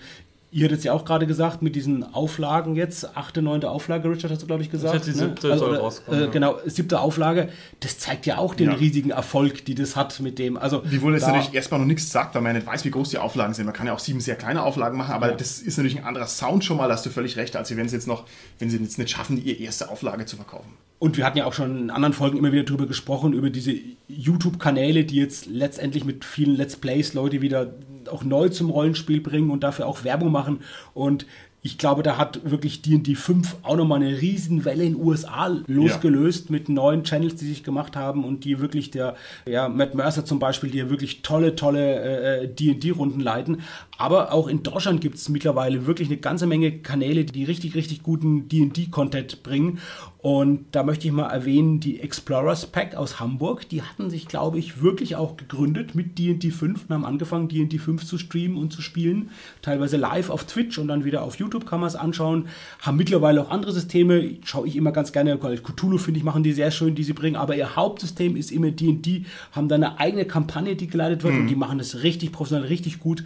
Ihr hattet es ja auch gerade gesagt, mit diesen Auflagen jetzt, achte, neunte Auflage, Richard, hast du, glaube ich, gesagt. Das ist jetzt die siebte ne? also, rauskommen, äh, ja. Genau, siebte Auflage. Das zeigt ja auch den ja. riesigen Erfolg, die das hat mit dem. Also, Wiewohl es natürlich erstmal noch nichts sagt, weil man ja nicht weiß, wie groß die Auflagen sind. Man kann ja auch sieben sehr kleine Auflagen machen, aber ja. das ist natürlich ein anderer Sound schon mal, hast du völlig recht, als wenn sie jetzt noch, wenn sie jetzt nicht schaffen, ihre erste Auflage zu verkaufen. Und wir hatten ja auch schon in anderen Folgen immer wieder darüber gesprochen, über diese YouTube-Kanäle, die jetzt letztendlich mit vielen Let's Plays Leute wieder auch neu zum Rollenspiel bringen und dafür auch Werbung machen. Und ich glaube, da hat wirklich D&D 5 auch nochmal eine Riesenwelle in den USA losgelöst ja. mit neuen Channels, die sich gemacht haben und die wirklich der, ja, Matt Mercer zum Beispiel, die ja wirklich tolle, tolle D&D-Runden äh, leiten. Aber auch in Deutschland gibt es mittlerweile wirklich eine ganze Menge Kanäle, die richtig, richtig guten D&D-Content bringen. Und da möchte ich mal erwähnen, die Explorers Pack aus Hamburg, die hatten sich, glaube ich, wirklich auch gegründet mit D&D 5 und haben angefangen, D&D 5 zu streamen und zu spielen. Teilweise live auf Twitch und dann wieder auf YouTube kann man es anschauen. Haben mittlerweile auch andere Systeme. Schaue ich immer ganz gerne. Cthulhu finde ich machen die sehr schön, die sie bringen. Aber ihr Hauptsystem ist immer D&D. Haben da eine eigene Kampagne, die geleitet wird mhm. und die machen das richtig professionell, richtig gut.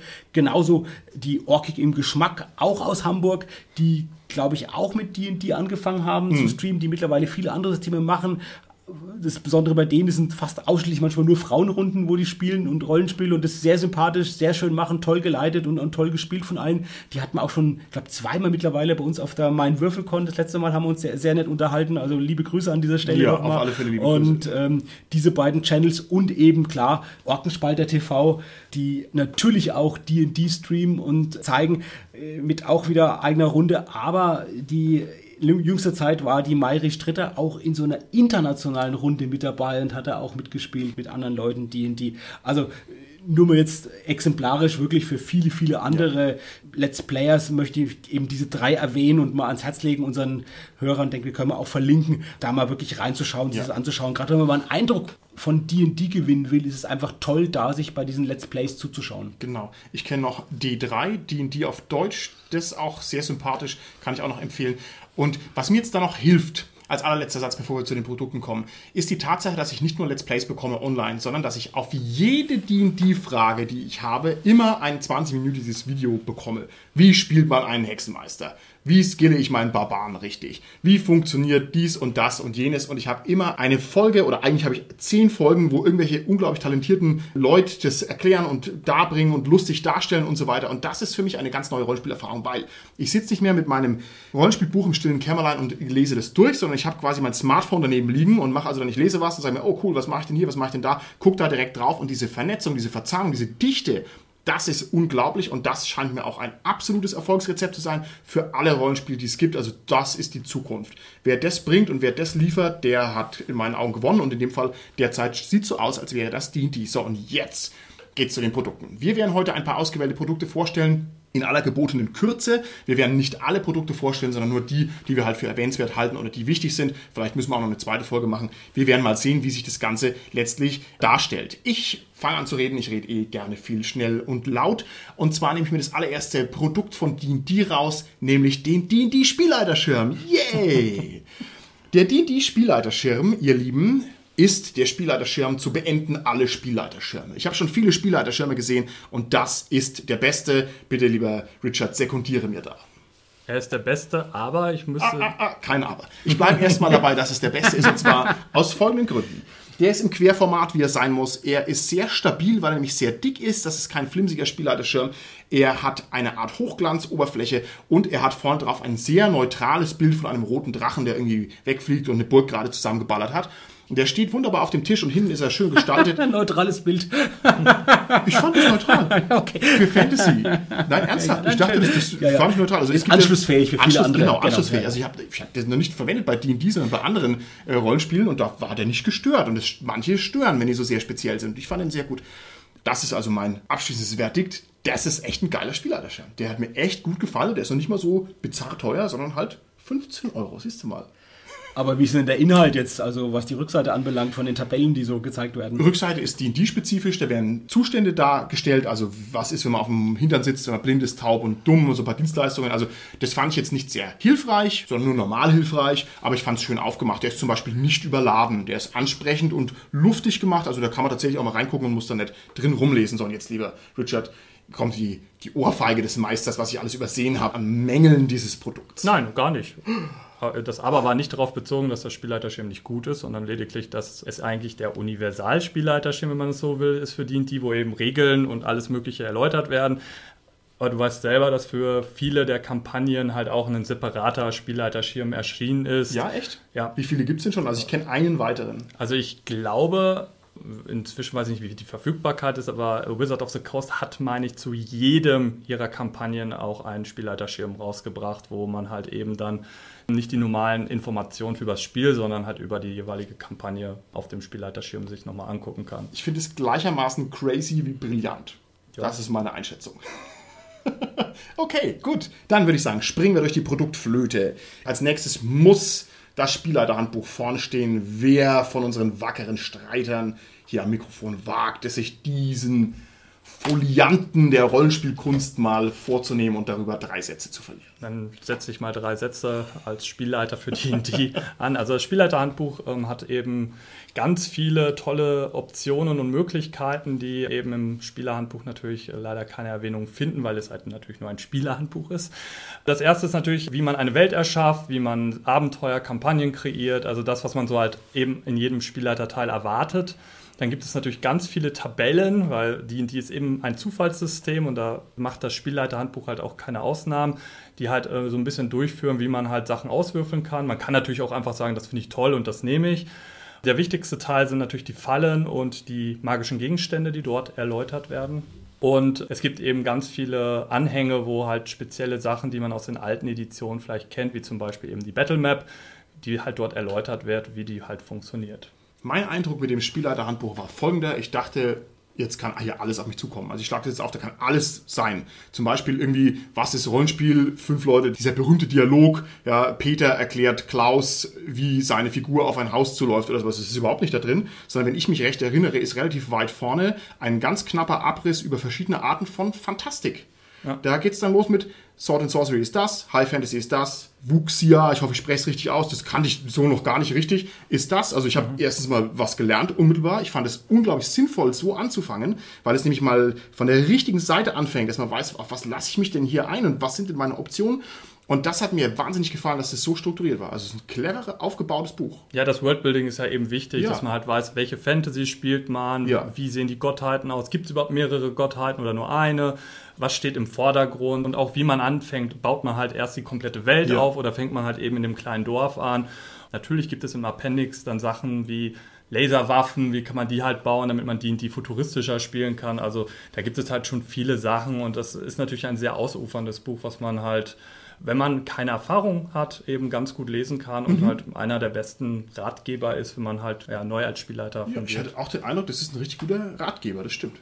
Genauso die Orkig im Geschmack, auch aus Hamburg, die glaube ich, auch mit D&D angefangen haben mhm. zu streamen, die mittlerweile viele andere Systeme machen, das Besondere bei denen sind fast ausschließlich manchmal nur Frauenrunden, wo die spielen und Rollenspiele und das sehr sympathisch, sehr schön machen, toll geleitet und, und toll gespielt von allen. Die hatten wir auch schon, ich glaube, zweimal mittlerweile bei uns auf der Main Würfelcon. Das letzte Mal haben wir uns sehr, sehr nett unterhalten. Also liebe Grüße an dieser Stelle. Ja, auf alle Fälle liebe Grüße. Und ähm, diese beiden Channels und eben klar Orkenspalter TV, die natürlich auch D&D streamen und zeigen äh, mit auch wieder eigener Runde, aber die jüngster Zeit war die Mayri Stritter auch in so einer internationalen Runde mit dabei und hat da auch mitgespielt mit anderen Leuten, die in die, also nur mal jetzt exemplarisch wirklich für viele, viele andere ja. Let's Players möchte ich eben diese drei erwähnen und mal ans Herz legen unseren Hörern, denke wir können wir auch verlinken, da mal wirklich reinzuschauen, ja. sich das anzuschauen. Gerade wenn man mal einen Eindruck von D&D gewinnen will, ist es einfach toll, da sich bei diesen Let's Plays zuzuschauen. Genau. Ich kenne noch D3, D&D auf Deutsch, das ist auch sehr sympathisch, kann ich auch noch empfehlen. Und was mir jetzt da noch hilft, als allerletzter Satz, bevor wir zu den Produkten kommen, ist die Tatsache, dass ich nicht nur Let's Plays bekomme online, sondern dass ich auf jede D&D-Frage, die ich habe, immer ein 20-minütiges Video bekomme. Wie spielt man einen Hexenmeister? Wie skille ich meinen Barbaren richtig? Wie funktioniert dies und das und jenes? Und ich habe immer eine Folge oder eigentlich habe ich zehn Folgen, wo irgendwelche unglaublich talentierten Leute das erklären und darbringen und lustig darstellen und so weiter. Und das ist für mich eine ganz neue Rollenspielerfahrung, weil ich sitze nicht mehr mit meinem Rollenspielbuch im stillen Kämmerlein und lese das durch, sondern ich habe quasi mein Smartphone daneben liegen und mache also, wenn ich lese was und sage mir, oh cool, was mache ich denn hier, was mache ich denn da, guck da direkt drauf und diese Vernetzung, diese Verzahnung, diese Dichte das ist unglaublich und das scheint mir auch ein absolutes Erfolgsrezept zu sein für alle Rollenspiele, die es gibt. Also das ist die Zukunft. Wer das bringt und wer das liefert, der hat in meinen Augen gewonnen und in dem Fall derzeit sieht so aus, als wäre das D&D. So und jetzt geht's zu den Produkten. Wir werden heute ein paar ausgewählte Produkte vorstellen, in aller gebotenen Kürze. Wir werden nicht alle Produkte vorstellen, sondern nur die, die wir halt für erwähnenswert halten oder die wichtig sind. Vielleicht müssen wir auch noch eine zweite Folge machen. Wir werden mal sehen, wie sich das Ganze letztlich darstellt. Ich fange an zu reden. Ich rede eh gerne viel schnell und laut. Und zwar nehme ich mir das allererste Produkt von D&D raus, nämlich den D&D Spielleiterschirm. Yay! Der D&D Spielleiterschirm, ihr Lieben, ist der Spielleiterschirm zu beenden alle Spielleiterschirme. Ich habe schon viele Spielleiterschirme gesehen und das ist der beste. Bitte, lieber Richard, sekundiere mir da. Er ist der Beste, aber ich müsste. Ah, ah, ah, kein Aber. Ich bleibe erstmal dabei, dass es der Beste ist und zwar aus folgenden Gründen. Der ist im Querformat, wie er sein muss. Er ist sehr stabil, weil er nämlich sehr dick ist. Das ist kein flimsiger Spielleiterschirm. Er hat eine Art Hochglanzoberfläche und er hat vorne drauf ein sehr neutrales Bild von einem roten Drachen, der irgendwie wegfliegt und eine Burg gerade zusammengeballert hat. Und der steht wunderbar auf dem Tisch und hinten ist er schön gestaltet. Ein neutrales Bild. ich fand das neutral. okay. Für Fantasy. Nein, ernsthaft. Ich dachte, das, das ja, ja. fand ich neutral. Also ist es anschlussfähig für viele Anschluss, andere. Genau, genau anschlussfähig. Also ich habe ich hab das noch nicht verwendet bei D&D, sondern bei anderen äh, Rollenspielen und da war der nicht gestört. Und das, manche stören, wenn die so sehr speziell sind. Ich fand ihn sehr gut. Das ist also mein abschließendes Verdikt. Das ist echt ein geiler Spielalterschein. Der hat mir echt gut gefallen. Der ist noch nicht mal so bizarr teuer, sondern halt 15 Euro. Siehst du mal. Aber wie ist denn der Inhalt jetzt, also was die Rückseite anbelangt von den Tabellen, die so gezeigt werden? Rückseite ist D&D-spezifisch, da werden Zustände dargestellt, also was ist, wenn man auf dem Hintern sitzt, wenn man blind ist, taub und dumm und so ein paar Dienstleistungen. Also das fand ich jetzt nicht sehr hilfreich, sondern nur normal hilfreich, aber ich fand es schön aufgemacht. Der ist zum Beispiel nicht überladen, der ist ansprechend und luftig gemacht, also da kann man tatsächlich auch mal reingucken und muss dann nicht drin rumlesen, sondern jetzt lieber Richard, kommt die, die Ohrfeige des Meisters, was ich alles übersehen habe an Mängeln dieses Produkts. Nein, gar nicht. Das Aber war nicht darauf bezogen, dass der Spielleiterschirm nicht gut ist, sondern lediglich, dass es eigentlich der Universal-Spielleiterschirm, wenn man es so will, ist für D&D, wo eben Regeln und alles Mögliche erläutert werden. Aber du weißt selber, dass für viele der Kampagnen halt auch ein separater Spielleiterschirm erschienen ist. Ja, echt? Ja. Wie viele gibt es denn schon? Also ich kenne einen weiteren. Also ich glaube, inzwischen weiß ich nicht, wie die Verfügbarkeit ist, aber Wizard of the Coast hat, meine ich, zu jedem ihrer Kampagnen auch einen Spielleiterschirm rausgebracht, wo man halt eben dann nicht die normalen Informationen für das Spiel, sondern halt über die jeweilige Kampagne auf dem Spielleiterschirm sich nochmal angucken kann. Ich finde es gleichermaßen crazy wie brillant. Ja. Das ist meine Einschätzung. okay, gut. Dann würde ich sagen, springen wir durch die Produktflöte. Als nächstes muss das Spielleiterhandbuch vorne stehen. Wer von unseren wackeren Streitern hier am Mikrofon wagt es sich diesen Folianten der Rollenspielkunst mal vorzunehmen und darüber drei Sätze zu verlieren. Dann setze ich mal drei Sätze als Spielleiter für D&D an. Also das Spielleiterhandbuch ähm, hat eben ganz viele tolle Optionen und Möglichkeiten, die eben im Spielerhandbuch natürlich leider keine Erwähnung finden, weil es halt natürlich nur ein Spielerhandbuch ist. Das erste ist natürlich, wie man eine Welt erschafft, wie man Abenteuer, Kampagnen kreiert, also das, was man so halt eben in jedem Spielleiterteil erwartet. Dann gibt es natürlich ganz viele Tabellen, weil D&D ist eben ein Zufallssystem und da macht das Spielleiterhandbuch halt auch keine Ausnahmen, die halt äh, so ein bisschen durchführen, wie man halt Sachen auswürfeln kann. Man kann natürlich auch einfach sagen, das finde ich toll und das nehme ich. Der wichtigste Teil sind natürlich die Fallen und die magischen Gegenstände, die dort erläutert werden. Und es gibt eben ganz viele Anhänge, wo halt spezielle Sachen, die man aus den alten Editionen vielleicht kennt, wie zum Beispiel eben die Battle Map, die halt dort erläutert wird, wie die halt funktioniert. Mein Eindruck mit dem Spielleiterhandbuch war folgender. Ich dachte, jetzt kann hier alles auf mich zukommen. Also ich schlage das jetzt auf, da kann alles sein. Zum Beispiel irgendwie, was ist Rollenspiel? Fünf Leute, dieser berühmte Dialog, ja, Peter erklärt Klaus, wie seine Figur auf ein Haus zuläuft oder sowas. Das ist überhaupt nicht da drin, sondern wenn ich mich recht erinnere, ist relativ weit vorne ein ganz knapper Abriss über verschiedene Arten von Fantastik. Ja. Da geht es dann los mit Sword and Sorcery ist das, High Fantasy ist das, Wuxia, ich hoffe, ich spreche es richtig aus, das kannte ich so noch gar nicht richtig, ist das. Also ich habe mhm. erstens mal was gelernt unmittelbar. Ich fand es unglaublich sinnvoll, so anzufangen, weil es nämlich mal von der richtigen Seite anfängt, dass man weiß, auf was lasse ich mich denn hier ein und was sind denn meine Optionen. Und das hat mir wahnsinnig gefallen, dass es so strukturiert war. Also es ist ein cleveres, aufgebautes Buch. Ja, das Worldbuilding ist ja eben wichtig, ja. dass man halt weiß, welche Fantasy spielt man, ja. wie sehen die Gottheiten aus, gibt es überhaupt mehrere Gottheiten oder nur eine, was steht im Vordergrund und auch wie man anfängt, baut man halt erst die komplette Welt ja. auf oder fängt man halt eben in dem kleinen Dorf an. Natürlich gibt es im Appendix dann Sachen wie Laserwaffen, wie kann man die halt bauen, damit man die, die futuristischer spielen kann. Also da gibt es halt schon viele Sachen und das ist natürlich ein sehr ausuferndes Buch, was man halt wenn man keine Erfahrung hat, eben ganz gut lesen kann und mhm. halt einer der besten Ratgeber ist, wenn man halt ja, neu als Spielleiter ja, Ich hatte auch den Eindruck, das ist ein richtig guter Ratgeber, das stimmt.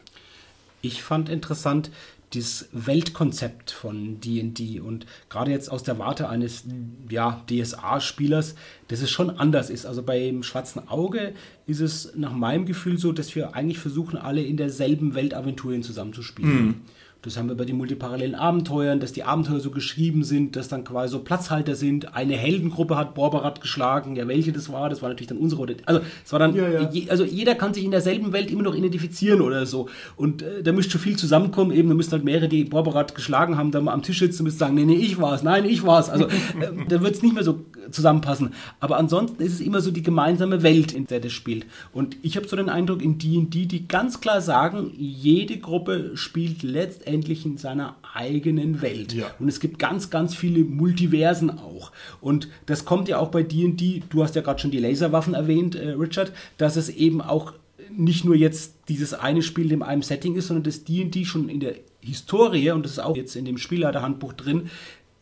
Ich fand interessant, dieses Weltkonzept von D&D und gerade jetzt aus der Warte eines ja, DSA-Spielers, dass es schon anders ist. Also beim Schwarzen Auge ist es nach meinem Gefühl so, dass wir eigentlich versuchen, alle in derselben Weltaventurien zusammenzuspielen. Mhm. Das haben wir bei den multiparallelen Abenteuern, dass die Abenteuer so geschrieben sind, dass dann quasi so Platzhalter sind. Eine Heldengruppe hat Borberat geschlagen. Ja, welche das war, das war natürlich dann unsere. Also, es war dann, ja, ja. Je, also jeder kann sich in derselben Welt immer noch identifizieren oder so. Und äh, da müsste schon viel zusammenkommen. Eben, da müssten halt mehrere, die Borberat geschlagen haben, da mal am Tisch sitzen und müssen sagen, nee, nee, ich war's, nein, ich war's. Also, äh, da wird es nicht mehr so zusammenpassen. Aber ansonsten ist es immer so die gemeinsame Welt, in der das spielt. Und ich habe so den Eindruck, in D&D, die ganz klar sagen, jede Gruppe spielt letztendlich in seiner eigenen Welt. Ja. Und es gibt ganz, ganz viele Multiversen auch. Und das kommt ja auch bei D&D, du hast ja gerade schon die Laserwaffen erwähnt, äh, Richard, dass es eben auch nicht nur jetzt dieses eine Spiel in einem Setting ist, sondern das D&D schon in der Historie, und das ist auch jetzt in dem Spielleiterhandbuch drin,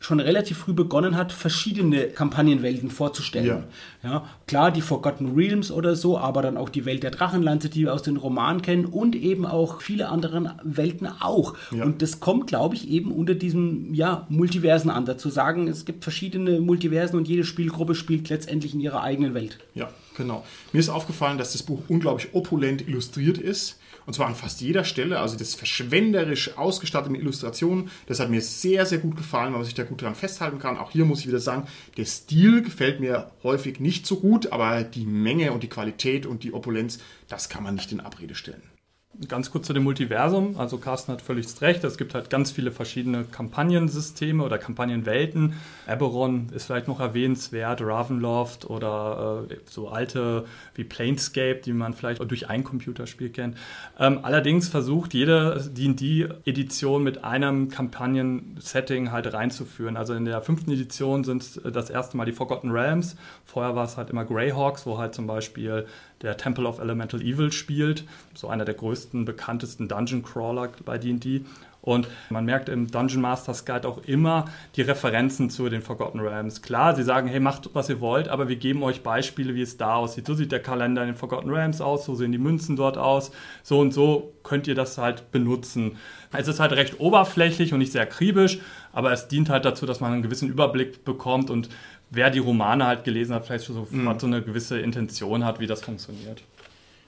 schon relativ früh begonnen hat, verschiedene Kampagnenwelten vorzustellen. Ja. ja. klar, die Forgotten Realms oder so, aber dann auch die Welt der Drachenlanze, die wir aus den Romanen kennen und eben auch viele andere Welten auch. Ja. Und das kommt, glaube ich, eben unter diesem ja, Multiversen an, dazu sagen, es gibt verschiedene Multiversen und jede Spielgruppe spielt letztendlich in ihrer eigenen Welt. Ja, genau. Mir ist aufgefallen, dass das Buch unglaublich opulent illustriert ist und zwar an fast jeder Stelle. Also das verschwenderisch ausgestattet mit Illustrationen. Das hat mir sehr, sehr gut gefallen, weil man sich da gut dran festhalten kann. Auch hier muss ich wieder sagen, der Stil gefällt mir häufig nicht so gut, aber die Menge und die Qualität und die Opulenz, das kann man nicht in Abrede stellen. Ganz kurz zu dem Multiversum. Also Carsten hat völlig recht. Es gibt halt ganz viele verschiedene Kampagnensysteme oder Kampagnenwelten. Eberron ist vielleicht noch erwähnenswert, Ravenloft oder äh, so alte wie Planescape, die man vielleicht durch ein Computerspiel kennt. Ähm, allerdings versucht jede D&D-Edition mit einem Kampagnen-Setting halt reinzuführen. Also in der fünften Edition sind das erste Mal die Forgotten Realms. Vorher war es halt immer Greyhawks, wo halt zum Beispiel der Temple of Elemental Evil spielt, so einer der größten, bekanntesten Dungeon Crawler bei D&D. Und man merkt im Dungeon Masters Guide auch immer die Referenzen zu den Forgotten Realms. Klar, sie sagen, hey, macht was ihr wollt, aber wir geben euch Beispiele, wie es da aussieht. So sieht der Kalender in den Forgotten Realms aus, so sehen die Münzen dort aus, so und so könnt ihr das halt benutzen. Es ist halt recht oberflächlich und nicht sehr akribisch, aber es dient halt dazu, dass man einen gewissen Überblick bekommt und wer die Romane halt gelesen hat, vielleicht sofort mhm. so eine gewisse Intention hat, wie das funktioniert.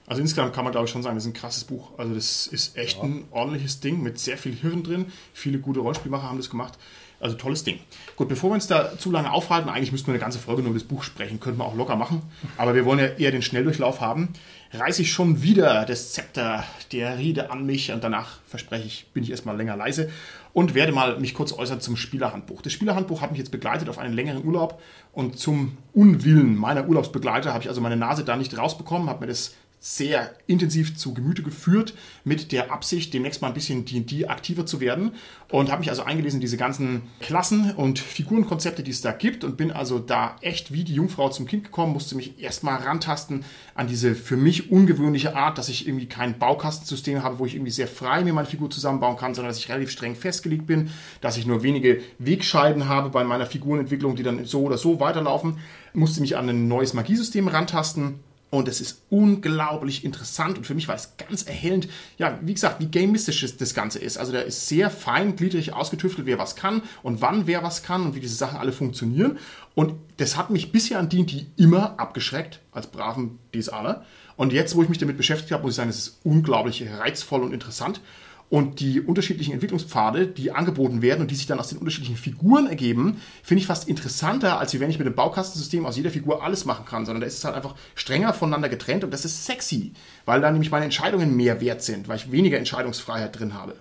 Also insgesamt kann man glaube ich schon sagen, das ist ein krasses Buch. Also das ist echt ja. ein ordentliches Ding mit sehr viel Hirn drin. Viele gute Rollenspielmacher haben das gemacht. Also tolles Ding. Gut, bevor wir uns da zu lange aufhalten, eigentlich müssten wir eine ganze Folge nur über das Buch sprechen, könnten wir auch locker machen. Aber wir wollen ja eher den Schnelldurchlauf haben. Reiße ich schon wieder das Zepter der Rede an mich und danach verspreche ich, bin ich erstmal länger leise und werde mal mich kurz äußern zum Spielerhandbuch. Das Spielerhandbuch hat mich jetzt begleitet auf einen längeren Urlaub und zum Unwillen meiner Urlaubsbegleiter habe ich also meine Nase da nicht rausbekommen, habe mir das sehr intensiv zu Gemüte geführt, mit der Absicht, demnächst mal ein bisschen D&D aktiver zu werden und habe mich also eingelesen in diese ganzen Klassen und Figurenkonzepte, die es da gibt und bin also da echt wie die Jungfrau zum Kind gekommen, musste mich erstmal rantasten an diese für mich ungewöhnliche Art, dass ich irgendwie kein Baukastensystem habe, wo ich irgendwie sehr frei mir meine Figur zusammenbauen kann, sondern dass ich relativ streng festgelegt bin, dass ich nur wenige Wegscheiden habe bei meiner Figurenentwicklung, die dann so oder so weiterlaufen, musste mich an ein neues Magiesystem rantasten und es ist unglaublich interessant und für mich war es ganz erhellend, ja, wie gesagt, wie gamistisch das Ganze ist. Also da ist sehr feingliedrig ausgetüftelt, wer was kann und wann wer was kann und wie diese Sachen alle funktionieren. Und das hat mich bisher an D&D immer abgeschreckt, als braven DSAler. Und jetzt, wo ich mich damit beschäftigt habe, muss ich sagen, es ist unglaublich reizvoll und interessant und die unterschiedlichen Entwicklungspfade, die angeboten werden und die sich dann aus den unterschiedlichen Figuren ergeben, finde ich fast interessanter, als wenn ich mit dem Baukastensystem aus jeder Figur alles machen kann, sondern da ist es halt einfach strenger voneinander getrennt und das ist sexy, weil da nämlich meine Entscheidungen mehr wert sind, weil ich weniger Entscheidungsfreiheit drin habe.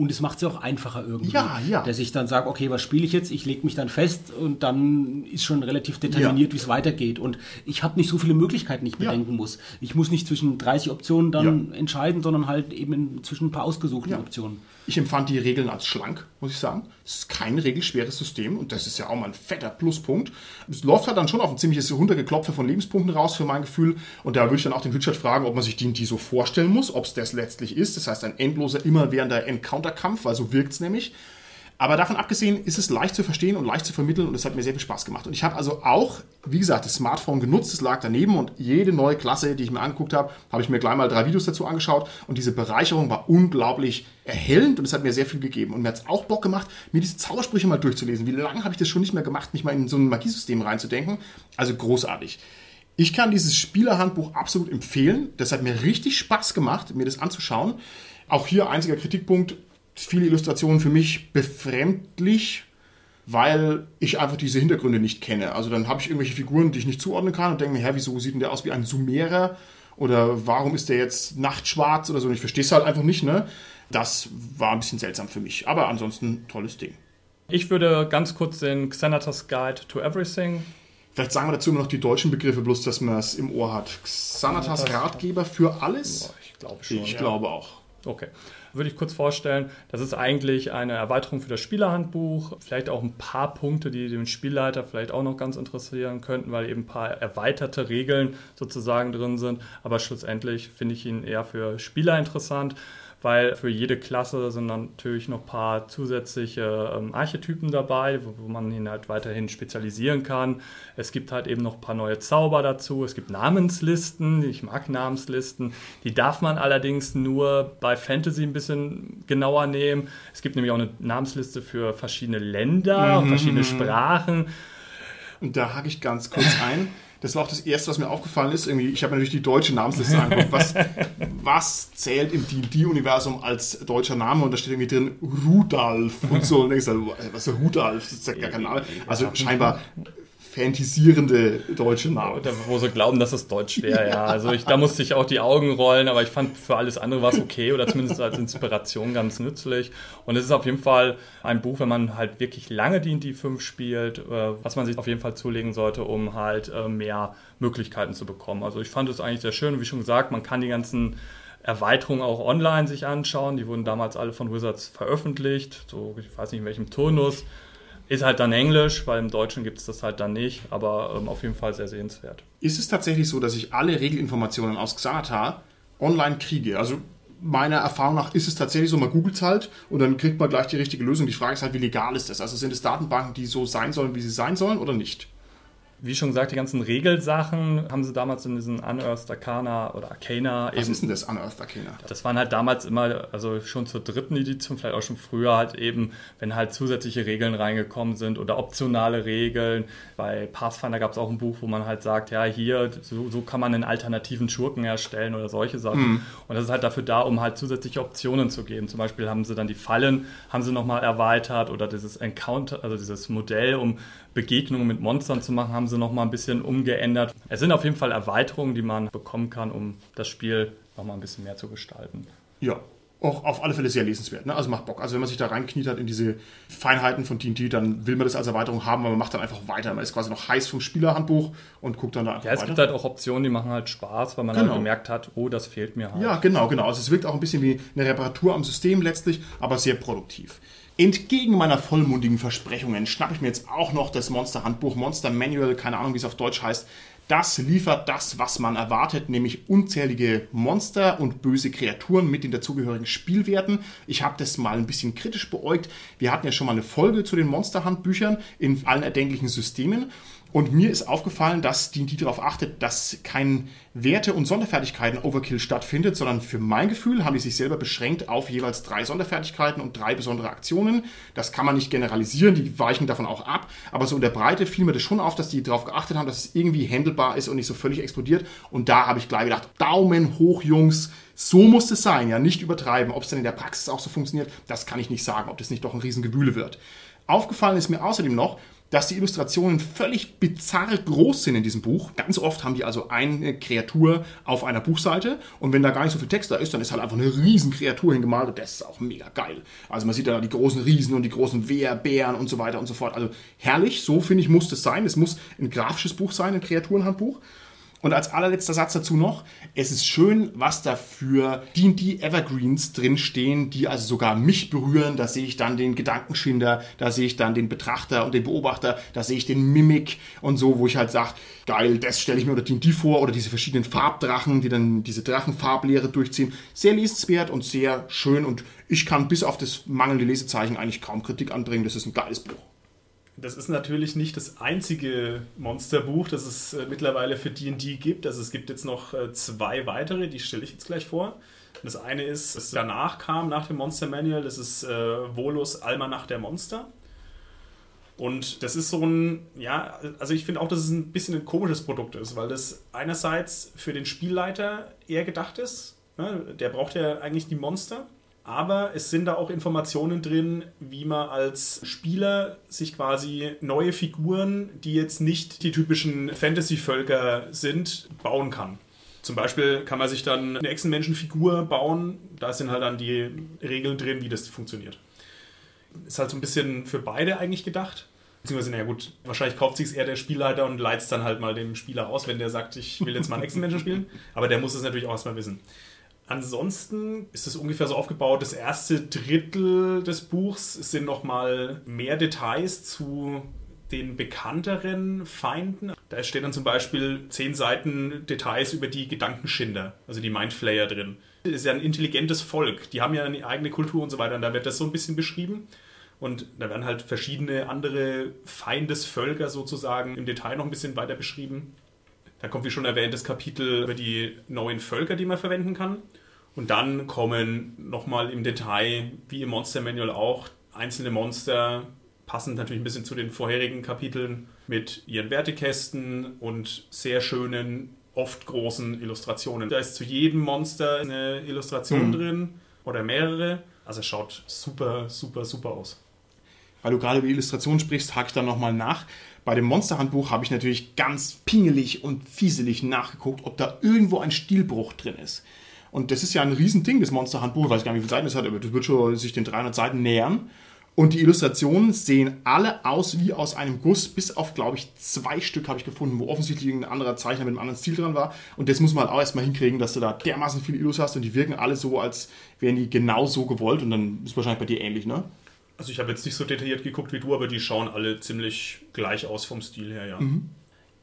Und es macht es ja auch einfacher irgendwie. Ja, ja. Dass ich dann sage, okay, was spiele ich jetzt? Ich lege mich dann fest und dann ist schon relativ determiniert, ja. wie es weitergeht. Und ich habe nicht so viele Möglichkeiten, die ich bedenken ja. muss. Ich muss nicht zwischen 30 Optionen dann ja. entscheiden, sondern halt eben zwischen ein paar ausgesuchten Optionen. Ich empfand die Regeln als schlank, muss ich sagen. Es ist kein regelschweres System und das ist ja auch mal ein fetter Pluspunkt. Es läuft halt dann schon auf ein ziemliches Runtergeklopfe von Lebenspunkten raus, für mein Gefühl. Und da würde ich dann auch den Richard fragen, ob man sich die, die so vorstellen muss, ob es das letztlich ist. Das heißt, ein endloser, immerwährender Encounter-Kampf, weil so wirkt es nämlich. Aber davon abgesehen ist es leicht zu verstehen und leicht zu vermitteln und es hat mir sehr viel Spaß gemacht. Und ich habe also auch, wie gesagt, das Smartphone genutzt, es lag daneben und jede neue Klasse, die ich mir angeguckt habe, habe ich mir gleich mal drei Videos dazu angeschaut und diese Bereicherung war unglaublich erhellend und es hat mir sehr viel gegeben. Und mir hat es auch Bock gemacht, mir diese Zaubersprüche mal durchzulesen. Wie lange habe ich das schon nicht mehr gemacht, mich mal in so ein Magiesystem reinzudenken? Also großartig. Ich kann dieses Spielerhandbuch absolut empfehlen. Das hat mir richtig Spaß gemacht, mir das anzuschauen. Auch hier einziger Kritikpunkt, viele Illustrationen für mich befremdlich, weil ich einfach diese Hintergründe nicht kenne. Also dann habe ich irgendwelche Figuren, die ich nicht zuordnen kann und denke mir, hä, wieso sieht denn der aus wie ein Sumerer? Oder warum ist der jetzt nachtschwarz oder so? Und ich verstehe es halt einfach nicht, ne? Das war ein bisschen seltsam für mich. Aber ansonsten tolles Ding. Ich würde ganz kurz den Xanatas Guide to Everything. Vielleicht sagen wir dazu immer noch die deutschen Begriffe, bloß dass man es im Ohr hat. Xanatas Ratgeber für alles? Ich glaube schon. Ich ja. glaube auch. Okay würde ich kurz vorstellen. Das ist eigentlich eine Erweiterung für das Spielerhandbuch. Vielleicht auch ein paar Punkte, die den Spielleiter vielleicht auch noch ganz interessieren könnten, weil eben ein paar erweiterte Regeln sozusagen drin sind. Aber schlussendlich finde ich ihn eher für Spieler interessant weil für jede Klasse sind natürlich noch ein paar zusätzliche ähm, Archetypen dabei, wo, wo, man ihn halt weiterhin spezialisieren kann. Es gibt halt eben noch ein paar neue Zauber dazu. Es gibt Namenslisten, ich mag Namenslisten. Die darf man allerdings nur bei Fantasy ein bisschen genauer nehmen. Es gibt nämlich auch eine Namensliste für verschiedene Länder, mhm. verschiedene Sprachen. Und da hake ich ganz kurz ein. Das war auch das Erste, was mir aufgefallen ist. Irgendwie, ich habe natürlich die deutsche Namensliste angeguckt. Was, was zählt im D&D-Universum als deutscher Name? Und da steht irgendwie drin Rudolf und so. Und ich so, was ist Rudolf? Das ist ja gar kein Name. Also scheinbar fantasierende deutsche Namen. Wo sie glauben, dass es Deutsch wäre, ja. Also ich, da musste ich auch die Augen rollen, aber ich fand für alles andere war es okay oder zumindest als Inspiration ganz nützlich. Und es ist auf jeden Fall ein Buch, wenn man halt wirklich lange D&D 5 spielt, äh, was man sich auf jeden Fall zulegen sollte, um halt äh, mehr Möglichkeiten zu bekommen. Also ich fand es eigentlich sehr schön, wie schon gesagt, man kann die ganzen Erweiterungen auch online sich anschauen. Die wurden damals alle von Wizards veröffentlicht, so ich weiß nicht in welchem Turnus. Ist halt dann Englisch, weil im Deutschen gibt es das halt dann nicht, aber ähm, auf jeden Fall sehr sehenswert. Ist es tatsächlich so, dass ich alle Regelinformationen aus Xanata online kriege? Also meiner Erfahrung nach ist es tatsächlich so, man googelt halt und dann kriegt man gleich die richtige Lösung. Die Frage ist halt, wie legal ist das? Also sind es Datenbanken, die so sein sollen, wie sie sein sollen oder nicht? Wie schon gesagt, die ganzen Regelsachen haben sie damals in diesen Unearthed Arcana oder Arcana Was ist denn das Unearthed Arcana? Das waren halt damals immer, also schon zur dritten Edition, vielleicht auch schon früher halt eben, wenn halt zusätzliche Regeln reingekommen sind oder optionale Regeln. Bei Pathfinder gab es auch ein Buch, wo man halt sagt, ja, hier, so, so kann man einen alternativen Schurken erstellen oder solche Sachen. Mhm. Und das ist halt dafür da, um halt zusätzliche Optionen zu geben. Zum Beispiel haben sie dann die Fallen, haben sie nochmal erweitert oder dieses Encounter, also dieses Modell, um Begegnungen mit Monstern zu machen, haben sie nochmal ein bisschen umgeändert. Es sind auf jeden Fall Erweiterungen, die man bekommen kann, um das Spiel nochmal ein bisschen mehr zu gestalten. Ja, auch auf alle Fälle sehr lesenswert. Ne? Also macht Bock. Also wenn man sich da reinkniet hat in diese Feinheiten von D&D, dann will man das als Erweiterung haben, aber man macht dann einfach weiter. Man ist quasi noch heiß vom Spielerhandbuch und guckt dann da einfach Ja, es weiter. gibt halt auch Optionen, die machen halt Spaß, weil man Genau. halt gemerkt hat, oh, das fehlt mir halt. Ja, genau, genau. Also es wirkt auch ein bisschen wie eine Reparatur am System letztlich, aber sehr produktiv. Entgegen meiner vollmundigen Versprechungen schnappe ich mir jetzt auch noch das Monster-Handbuch, Monster Manual, keine Ahnung, wie es auf Deutsch heißt. Das liefert das, was man erwartet, nämlich unzählige Monster und böse Kreaturen mit den dazugehörigen Spielwerten. Ich habe das mal ein bisschen kritisch beäugt. Wir hatten ja schon mal eine Folge zu den Monster-Handbüchern in allen erdenklichen Systemen. Und mir ist aufgefallen, dass die, die darauf achtet, dass kein Werte- und Sonderfertigkeiten-Overkill stattfindet, sondern für mein Gefühl haben die sich selber beschränkt auf jeweils drei Sonderfertigkeiten und drei besondere Aktionen. Das kann man nicht generalisieren, die weichen davon auch ab. Aber so in der Breite fiel mir das schon auf, dass die darauf geachtet haben, dass es irgendwie handelbar ist und nicht so völlig explodiert. Und da habe ich gleich gedacht, Daumen hoch, Jungs. So muss es sein, ja, nicht übertreiben. Ob es dann in der Praxis auch so funktioniert, das kann ich nicht sagen, ob das nicht doch ein Riesengewühle wird. Aufgefallen ist mir außerdem noch, dass die Illustrationen völlig bizarr groß sind in diesem Buch. Ganz oft haben die also eine Kreatur auf einer Buchseite und wenn da gar nicht so viel Text da ist, dann ist halt einfach eine riesen Kreatur hingemalt und das ist auch mega geil. Also man sieht da die großen Riesen und die großen Wehr, Bären und so weiter und so fort. Also herrlich, so finde ich muss das sein. Es muss ein grafisches Buch sein, ein Kreaturenhandbuch. Und als allerletzter Satz dazu noch, es ist schön, was da für D&D Evergreens drinstehen, die also sogar mich berühren. Da sehe ich dann den Gedankenschinder, da sehe ich dann den Betrachter und den Beobachter, da sehe ich den Mimik und so, wo ich halt sage, geil, das stelle ich mir unter D&D vor oder diese verschiedenen Farbdrachen, die dann diese Drachenfarblehre durchziehen. Sehr lesenswert und sehr schön und ich kann bis auf das mangelnde Lesezeichen eigentlich kaum Kritik anbringen. Das ist ein geiles Buch. Das ist natürlich nicht das einzige Monsterbuch, das es äh, mittlerweile für D&D gibt. Also es gibt jetzt noch äh, zwei weitere, die stelle ich jetzt gleich vor. Das eine ist, das danach kam, nach dem Monster Manual, das ist äh, Volus Almanach der Monster. Und das ist so ein, ja, also ich finde auch, dass es ein bisschen ein komisches Produkt ist, weil das einerseits für den Spielleiter eher gedacht ist. Ne? Der braucht ja eigentlich die Monster. Aber es sind da auch Informationen drin, wie man als Spieler sich quasi neue Figuren, die jetzt nicht die typischen Fantasy-Völker sind, bauen kann. Zum Beispiel kann man sich dann eine Echsenmenschen-Figur bauen. Da sind halt dann die Regeln drin, wie das funktioniert. Ist halt so ein bisschen für beide eigentlich gedacht. Beziehungsweise, naja gut, wahrscheinlich kauft sich eher der Spielleiter und leitet es dann halt mal dem Spieler aus, wenn der sagt, ich will jetzt mal einen Echsenmenschen spielen. Aber der muss es natürlich auch erstmal wissen. Ansonsten ist es ungefähr so aufgebaut, das erste Drittel des Buchs sind nochmal mehr Details zu den bekannteren Feinden. Da stehen dann zum Beispiel zehn Seiten Details über die Gedankenschinder, also die Mindflayer drin. Das ist ja ein intelligentes Volk, die haben ja eine eigene Kultur und so weiter und da wird das so ein bisschen beschrieben. Und da werden halt verschiedene andere Feindesvölker sozusagen im Detail noch ein bisschen weiter beschrieben. Da kommt, wie schon erwähnt, das Kapitel über die neuen Völker, die man verwenden kann. Und dann kommen nochmal im Detail, wie im Monster Manual auch, einzelne Monster, passend natürlich ein bisschen zu den vorherigen Kapiteln, mit ihren Wertekästen und sehr schönen, oft großen Illustrationen. Da ist zu jedem Monster eine Illustration Mhm. drin oder mehrere. Also es schaut super, super, super aus. Weil du gerade über Illustrationen sprichst, hake ich dann nochmal nach. Bei dem Monsterhandbuch habe ich natürlich ganz pingelig und fieselig nachgeguckt, ob da irgendwo ein Stilbruch drin ist. Und das ist ja ein Riesending, das Monsterhandbuch. Ich weiß gar nicht, wie viele Seiten es hat, aber das wird schon sich den 300 Seiten nähern. Und die Illustrationen sehen alle aus wie aus einem Guss, bis auf, glaube ich, zwei Stück habe ich gefunden, wo offensichtlich irgendein anderer Zeichner mit einem anderen Stil dran war. Und das muss man halt auch erstmal hinkriegen, dass du da dermaßen viele Illus hast und die wirken alle so, als wären die genau so gewollt. Und dann ist wahrscheinlich bei dir ähnlich, ne? Also ich habe jetzt nicht so detailliert geguckt wie du, aber die schauen alle ziemlich gleich aus vom Stil her, ja.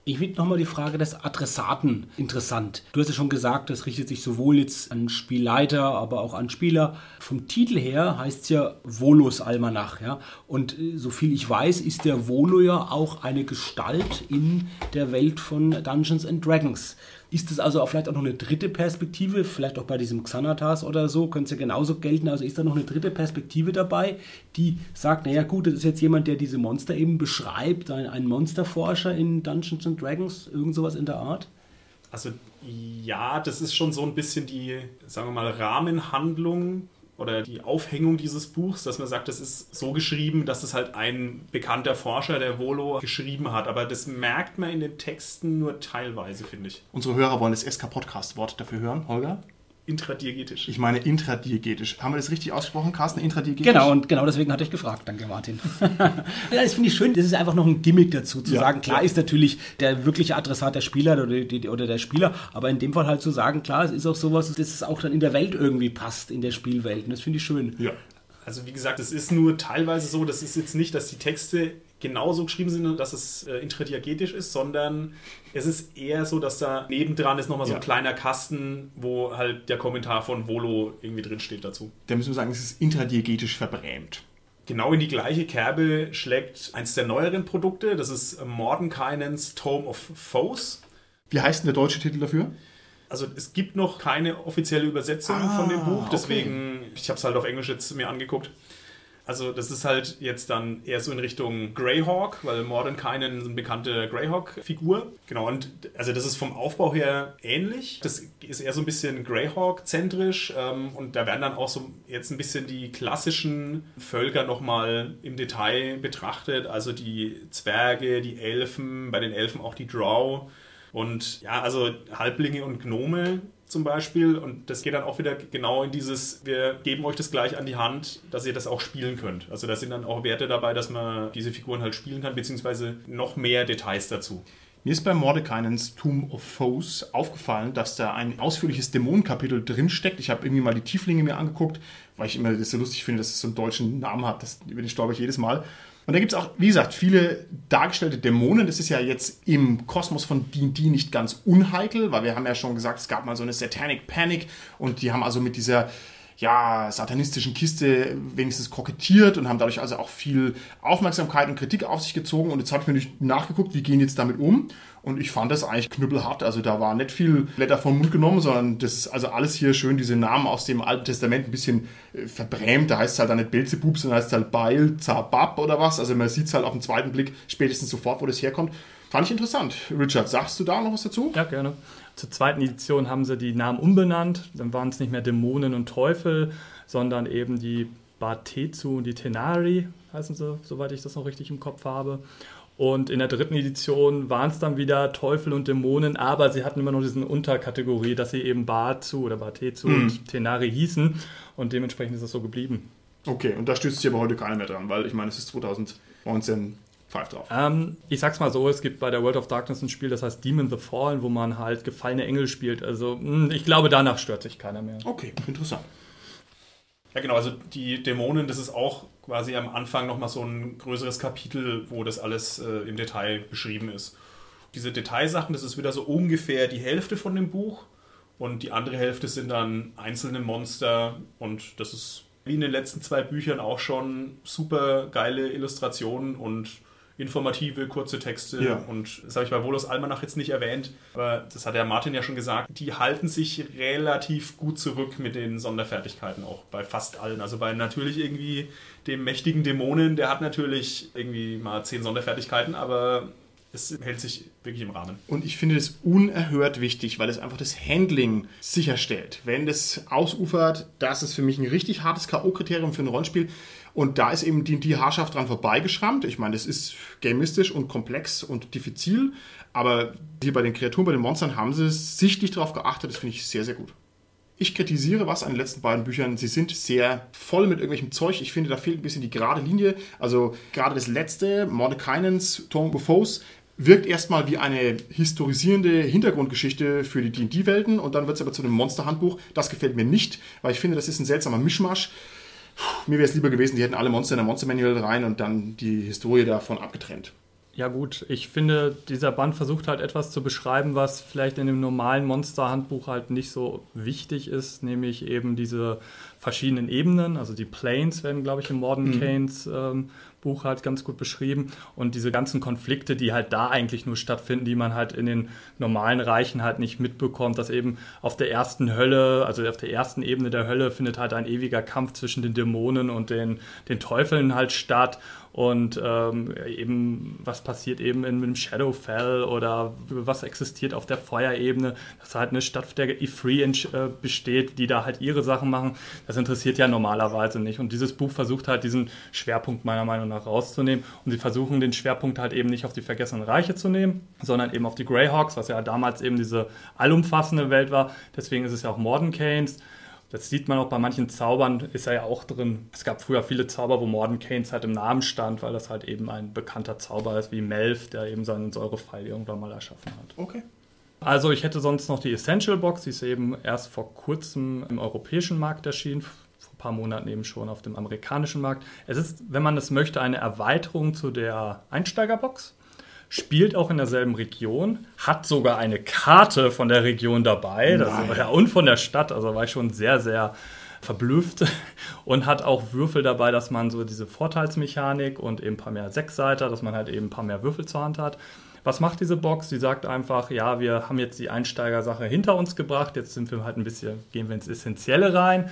Ich finde nochmal die Frage des Adressaten interessant. Du hast ja schon gesagt, das richtet sich sowohl jetzt an Spielleiter, aber auch an Spieler. Vom Titel her heißt es ja Volos Almanach. Ja? Und äh, so viel ich weiß, ist der Volo ja auch eine Gestalt in der Welt von Dungeons and Dragons. Ist es also auch vielleicht auch noch eine dritte Perspektive, vielleicht auch bei diesem Xanatas oder so, könnte es ja genauso gelten. Also ist da noch eine dritte Perspektive dabei, die sagt, naja gut, das ist jetzt jemand, der diese Monster eben beschreibt, ein, ein Monsterforscher in Dungeons and Dragons, irgend sowas in der Art? Also ja, das ist schon so ein bisschen die, sagen wir mal, Rahmenhandlung oder die Aufhängung dieses Buchs, dass man sagt, das ist so geschrieben, dass es halt ein bekannter Forscher, der Volo, geschrieben hat. Aber das merkt man in den Texten nur teilweise, finde ich. Unsere Hörer wollen das SK-Podcast-Wort dafür hören, Holger? Intradiegetisch. Ich meine intradiegetisch. Haben wir das richtig ausgesprochen, Carsten? Intradiegetisch? Genau, und genau deswegen hatte ich gefragt. Danke, Martin. ja, das finde ich schön. Das ist einfach noch ein Gimmick dazu, zu ja, sagen, klar ja. ist natürlich der wirkliche Adressat der Spieler oder, die, oder der Spieler, aber in dem Fall halt zu sagen, klar, es ist auch sowas, dass es auch dann in der Welt irgendwie passt, in der Spielwelt. Und das finde ich schön. Ja. Also wie gesagt, es ist nur teilweise so, das ist jetzt nicht, dass die Texte genauso geschrieben sind, dass es äh, intradiagetisch ist, sondern es ist eher so, dass da nebendran ist nochmal so ja. ein kleiner Kasten, wo halt der Kommentar von Volo irgendwie drin steht dazu. Da müssen wir sagen, es ist intradiegetisch verbrämt. Genau in die gleiche Kerbe schlägt eins der neueren Produkte, das ist Mordenkainens Tome of Foes. Wie heißt denn der deutsche Titel dafür? Also es gibt noch keine offizielle Übersetzung ah, von dem Buch, deswegen, okay. ich habe es halt auf Englisch jetzt mir angeguckt. Also das ist halt jetzt dann eher so in Richtung Greyhawk, weil Mordenkainen eine bekannte Greyhawk-Figur. Genau, und also das ist vom Aufbau her ähnlich. Das ist eher so ein bisschen Greyhawk-zentrisch ähm, und da werden dann auch so jetzt ein bisschen die klassischen Völker nochmal im Detail betrachtet. Also die Zwerge, die Elfen, bei den Elfen auch die Drow. Und ja, also Halblinge und Gnome zum Beispiel. Und das geht dann auch wieder genau in dieses, wir geben euch das gleich an die Hand, dass ihr das auch spielen könnt. Also da sind dann auch Werte dabei, dass man diese Figuren halt spielen kann, beziehungsweise noch mehr Details dazu. Mir ist bei Mordekainens Tomb of Foes aufgefallen, dass da ein ausführliches Dämonenkapitel drinsteckt. Ich habe irgendwie mal die Tieflinge mir angeguckt, weil ich immer das so lustig finde, dass es so einen deutschen Namen hat. Das, über den stolper ich jedes Mal. Und da gibt es auch, wie gesagt, viele dargestellte Dämonen. Das ist ja jetzt im Kosmos von D&D nicht ganz unheikel, weil wir haben ja schon gesagt, es gab mal so eine Satanic Panic und die haben also mit dieser ja, satanistischen Kiste wenigstens kokettiert und haben dadurch also auch viel Aufmerksamkeit und Kritik auf sich gezogen. Und jetzt habe ich mir nicht nachgeguckt, wie gehen jetzt damit um. Und ich fand das eigentlich knüppelhart. Also da war nicht viel Blätter vom Mund genommen, sondern das ist also alles hier schön, diese Namen aus dem Alten Testament ein bisschen äh, verbrämt. Da heißt es halt dann nicht Belzebub, sondern heißt es halt Baal, Zabab oder was. Also man sieht es halt auf den zweiten Blick spätestens sofort, wo das herkommt. Fand ich interessant. Richard, sagst du da noch was dazu? Ja, gerne. Zur zweiten Edition haben sie die Namen umbenannt. Dann waren es nicht mehr Dämonen und Teufel, sondern eben die Batetsu und die Tenari, heißen sie, soweit ich das noch richtig im Kopf habe. Und in der dritten Edition waren es dann wieder Teufel und Dämonen, aber sie hatten immer noch diese Unterkategorie, dass sie eben Batsu oder Batetsu mhm. und Tenari hießen. Und dementsprechend ist das so geblieben. Okay, und da stützt sich aber heute keiner mehr dran, weil ich meine, es ist 2019 pfeift drauf. Ähm, ich sag's mal so, es gibt bei der World of Darkness ein Spiel, das heißt Demon the Fallen, wo man halt gefallene Engel spielt. Also hm, ich glaube, danach stört sich keiner mehr. Okay, interessant. Ja, genau, also die Dämonen, das ist auch quasi am Anfang nochmal so ein größeres Kapitel, wo das alles äh, im Detail beschrieben ist. Diese Detailsachen, das ist wieder so ungefähr die Hälfte von dem Buch und die andere Hälfte sind dann einzelne Monster und das ist wie in den letzten zwei Büchern auch schon super geile Illustrationen und informative, kurze Texte. Ja. Und das habe ich bei Volos Almanach jetzt nicht erwähnt, aber das hat der Martin ja schon gesagt. Die halten sich relativ gut zurück mit den Sonderfertigkeiten auch bei fast allen. Also bei natürlich irgendwie dem mächtigen Dämonen, der hat natürlich irgendwie mal zehn Sonderfertigkeiten, aber es hält sich wirklich im Rahmen. Und ich finde das unerhört wichtig, weil es einfach das Handling sicherstellt. Wenn das ausufert, das ist für mich ein richtig hartes K.O.-Kriterium für ein Rollenspiel. Und da ist eben die, die Haarschaft dran vorbeigeschrammt. Ich meine, das ist gamistisch und komplex und diffizil. Aber hier bei den Kreaturen, bei den Monstern haben sie sichtlich darauf geachtet. Das finde ich sehr, sehr gut. Ich kritisiere was an den letzten beiden Büchern. Sie sind sehr voll mit irgendwelchem Zeug. Ich finde, da fehlt ein bisschen die gerade Linie. Also gerade das letzte, Mordekainens Tomb of Foes, wirkt erstmal wie eine historisierende Hintergrundgeschichte für die D&D-Welten und dann wird es aber zu einem Monsterhandbuch. Das gefällt mir nicht, weil ich finde, das ist ein seltsamer Mischmasch mir wäre es lieber gewesen, die hätten alle Monster in ein Monster Manual rein und dann die Historie davon abgetrennt. Ja gut, ich finde, dieser Band versucht halt etwas zu beschreiben, was vielleicht in dem normalen Monster-Handbuch halt nicht so wichtig ist, nämlich eben diese verschiedenen Ebenen, also die Planes werden, glaube ich, im Modern mhm. Canes ähm, Buch halt ganz gut beschrieben. Und diese ganzen Konflikte, die halt da eigentlich nur stattfinden, die man halt in den normalen Reichen halt nicht mitbekommt, dass eben auf der ersten Hölle, also auf der ersten Ebene der Hölle findet halt ein ewiger Kampf zwischen den Dämonen und den, den Teufeln halt statt und ähm, eben was passiert eben in einem Shadowfell oder was existiert auf der Feuerebene, dass halt eine Stadt der E3 äh, besteht, die da halt ihre Sachen machen, das interessiert ja normalerweise nicht. Und dieses Buch versucht halt diesen Schwerpunkt meiner Meinung nach rauszunehmen. Und sie versuchen den Schwerpunkt halt eben nicht auf die vergessenen Reiche zu nehmen, sondern eben auf die Greyhawks, was ja damals eben diese allumfassende Welt war, deswegen ist es ja auch Mordenkaines das sieht man auch bei manchen Zaubern, ist er ja auch drin. Es gab früher viele Zauber, wo Morden Keynes halt im Namen stand, weil das halt eben ein bekannter Zauber ist, wie Melf, der eben seinen Säurepfeil irgendwann mal erschaffen hat. Okay. Also ich hätte sonst noch die Essential Box, die ist eben erst vor kurzem im europäischen Markt erschienen, vor ein paar Monaten eben schon auf dem amerikanischen Markt. Es ist, wenn man es möchte, eine Erweiterung zu der Einsteigerbox spielt auch in derselben Region, hat sogar eine Karte von der Region dabei das, ja, und von der Stadt. Also war ich schon sehr, sehr verblüfft und hat auch Würfel dabei, dass man so diese Vorteilsmechanik und eben ein paar mehr Sechsseiter, dass man halt eben ein paar mehr Würfel zur Hand hat. Was macht diese Box? Sie sagt einfach, ja, wir haben jetzt die Einsteigersache hinter uns gebracht, jetzt sind wir halt ein bisschen, gehen wir ins Essentielle rein.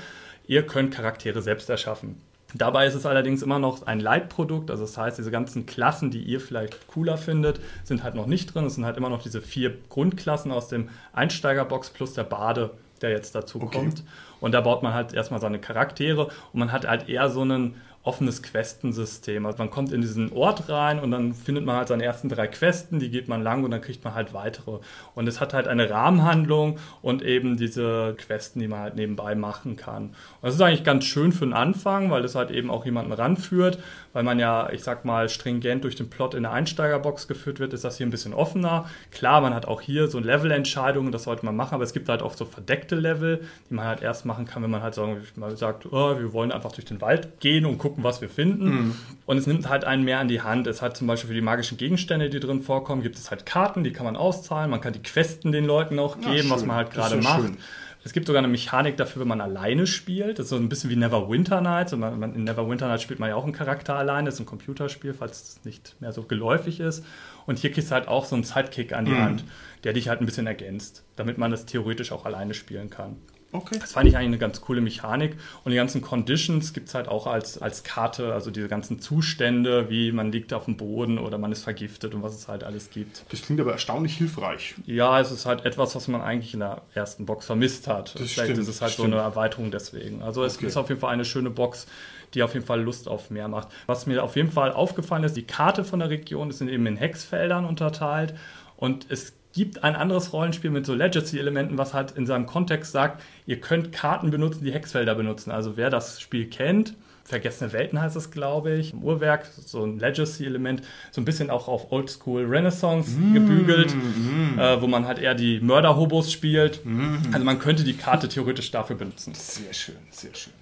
Ihr könnt Charaktere selbst erschaffen. Dabei ist es allerdings immer noch ein Leitprodukt, also das heißt, diese ganzen Klassen, die ihr vielleicht cooler findet, sind halt noch nicht drin. Es sind halt immer noch diese vier Grundklassen aus dem Einsteigerbox plus der Bade, der jetzt dazu okay. kommt. Und da baut man halt erstmal seine Charaktere und man hat halt eher so einen offenes Questensystem. Also man kommt in diesen Ort rein und dann findet man halt seine ersten drei Questen, die geht man lang und dann kriegt man halt weitere. Und es hat halt eine Rahmenhandlung und eben diese Questen, die man halt nebenbei machen kann. Und das ist eigentlich ganz schön für den Anfang, weil es halt eben auch jemanden ranführt, weil man ja, ich sag mal, stringent durch den Plot in der Einsteigerbox geführt wird, ist das hier ein bisschen offener. Klar, man hat auch hier so Levelentscheidungen, das sollte man machen, aber es gibt halt auch so verdeckte Level, die man halt erst machen kann, wenn man halt sagen, mal sagt, oh, wir wollen einfach durch den Wald gehen und gucken, gucken, was wir finden. Mhm. Und es nimmt halt einen mehr an die Hand. Es hat zum Beispiel für die magischen Gegenstände, die drin vorkommen, gibt es halt Karten, die kann man auszahlen. Man kann die Questen den Leuten auch geben, ja, was man halt gerade macht. Schön. Es gibt sogar eine Mechanik dafür, wenn man alleine spielt. Das ist so ein bisschen wie Neverwinter Nights. in Neverwinter Nights spielt man ja auch einen Charakter alleine. Das ist ein Computerspiel, falls es nicht mehr so geläufig ist. Und hier kriegst du halt auch so einen Sidekick an die mhm. Hand, der dich halt ein bisschen ergänzt, damit man das theoretisch auch alleine spielen kann. Okay. Das fand ich eigentlich eine ganz coole Mechanik. Und die ganzen Conditions gibt es halt auch als, als Karte, also diese ganzen Zustände, wie man liegt auf dem Boden oder man ist vergiftet und was es halt alles gibt. Das klingt aber erstaunlich hilfreich. Ja, es ist halt etwas, was man eigentlich in der ersten Box vermisst hat. Das Vielleicht stimmt, ist es halt so eine Erweiterung deswegen. Also es okay. ist auf jeden Fall eine schöne Box, die auf jeden Fall Lust auf mehr macht. Was mir auf jeden Fall aufgefallen ist, die Karte von der Region ist eben in Hexfeldern unterteilt und es gibt ein anderes Rollenspiel mit so Legacy-Elementen, was halt in seinem Kontext sagt, ihr könnt Karten benutzen, die Hexfelder benutzen. Also wer das Spiel kennt, Vergessene Welten heißt es, glaube ich, im Uhrwerk, so ein Legacy-Element, so ein bisschen auch auf Oldschool Renaissance mm, gebügelt, mm. Äh, wo man halt eher die Mörder-Hobos spielt. Mm. Also man könnte die Karte theoretisch dafür benutzen. Sehr schön, sehr schön.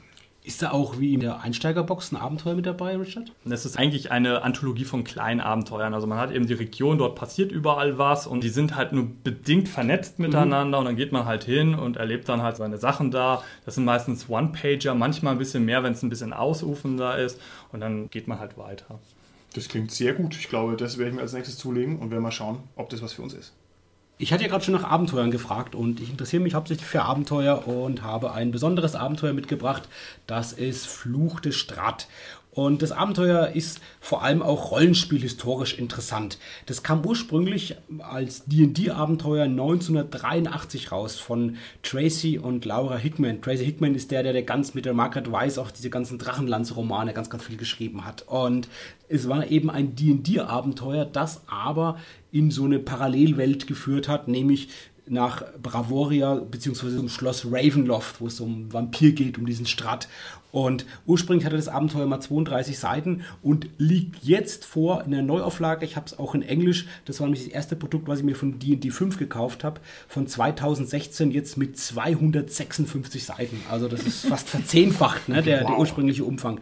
Ist da auch wie in der Einsteigerbox ein Abenteuer mit dabei, Richard? Das ist eigentlich eine Anthologie von kleinen Abenteuern. Also man hat eben die Region, dort passiert überall was und die sind halt nur bedingt vernetzt miteinander mhm. und dann geht man halt hin und erlebt dann halt seine Sachen da. Das sind meistens One-Pager, manchmal ein bisschen mehr, wenn es ein bisschen ausufender ist und dann geht man halt weiter. Das klingt sehr gut. Ich glaube, das werde ich mir als nächstes zulegen und werden mal schauen, ob das was für uns ist. Ich hatte ja gerade schon nach Abenteuern gefragt und ich interessiere mich hauptsächlich für Abenteuer und habe ein besonderes Abenteuer mitgebracht. Das ist Fluch des Strat. Und das Abenteuer ist vor allem auch rollenspielhistorisch interessant. Das kam ursprünglich als D&D-Abenteuer 1983 raus von Tracy und Laura Hickman. Tracy Hickman ist der, der, der ganz mit der Margaret Weiss auch diese ganzen Drachenlanz-Romane ganz, ganz viel geschrieben hat. Und es war eben ein D&D-Abenteuer, das aber in so eine Parallelwelt geführt hat, nämlich nach Bravoria beziehungsweise zum Schloss Ravenloft, wo es um Vampir geht, um diesen Strat. Und ursprünglich hatte das Abenteuer mal 32 Seiten und liegt jetzt vor in der Neuauflage. Ich habe es auch in Englisch. Das war nämlich das erste Produkt, was ich mir von D&D 5 gekauft habe. Von 2016 jetzt mit 256 Seiten. Also das ist fast verzehnfacht, ne, der, wow. der ursprüngliche Umfang.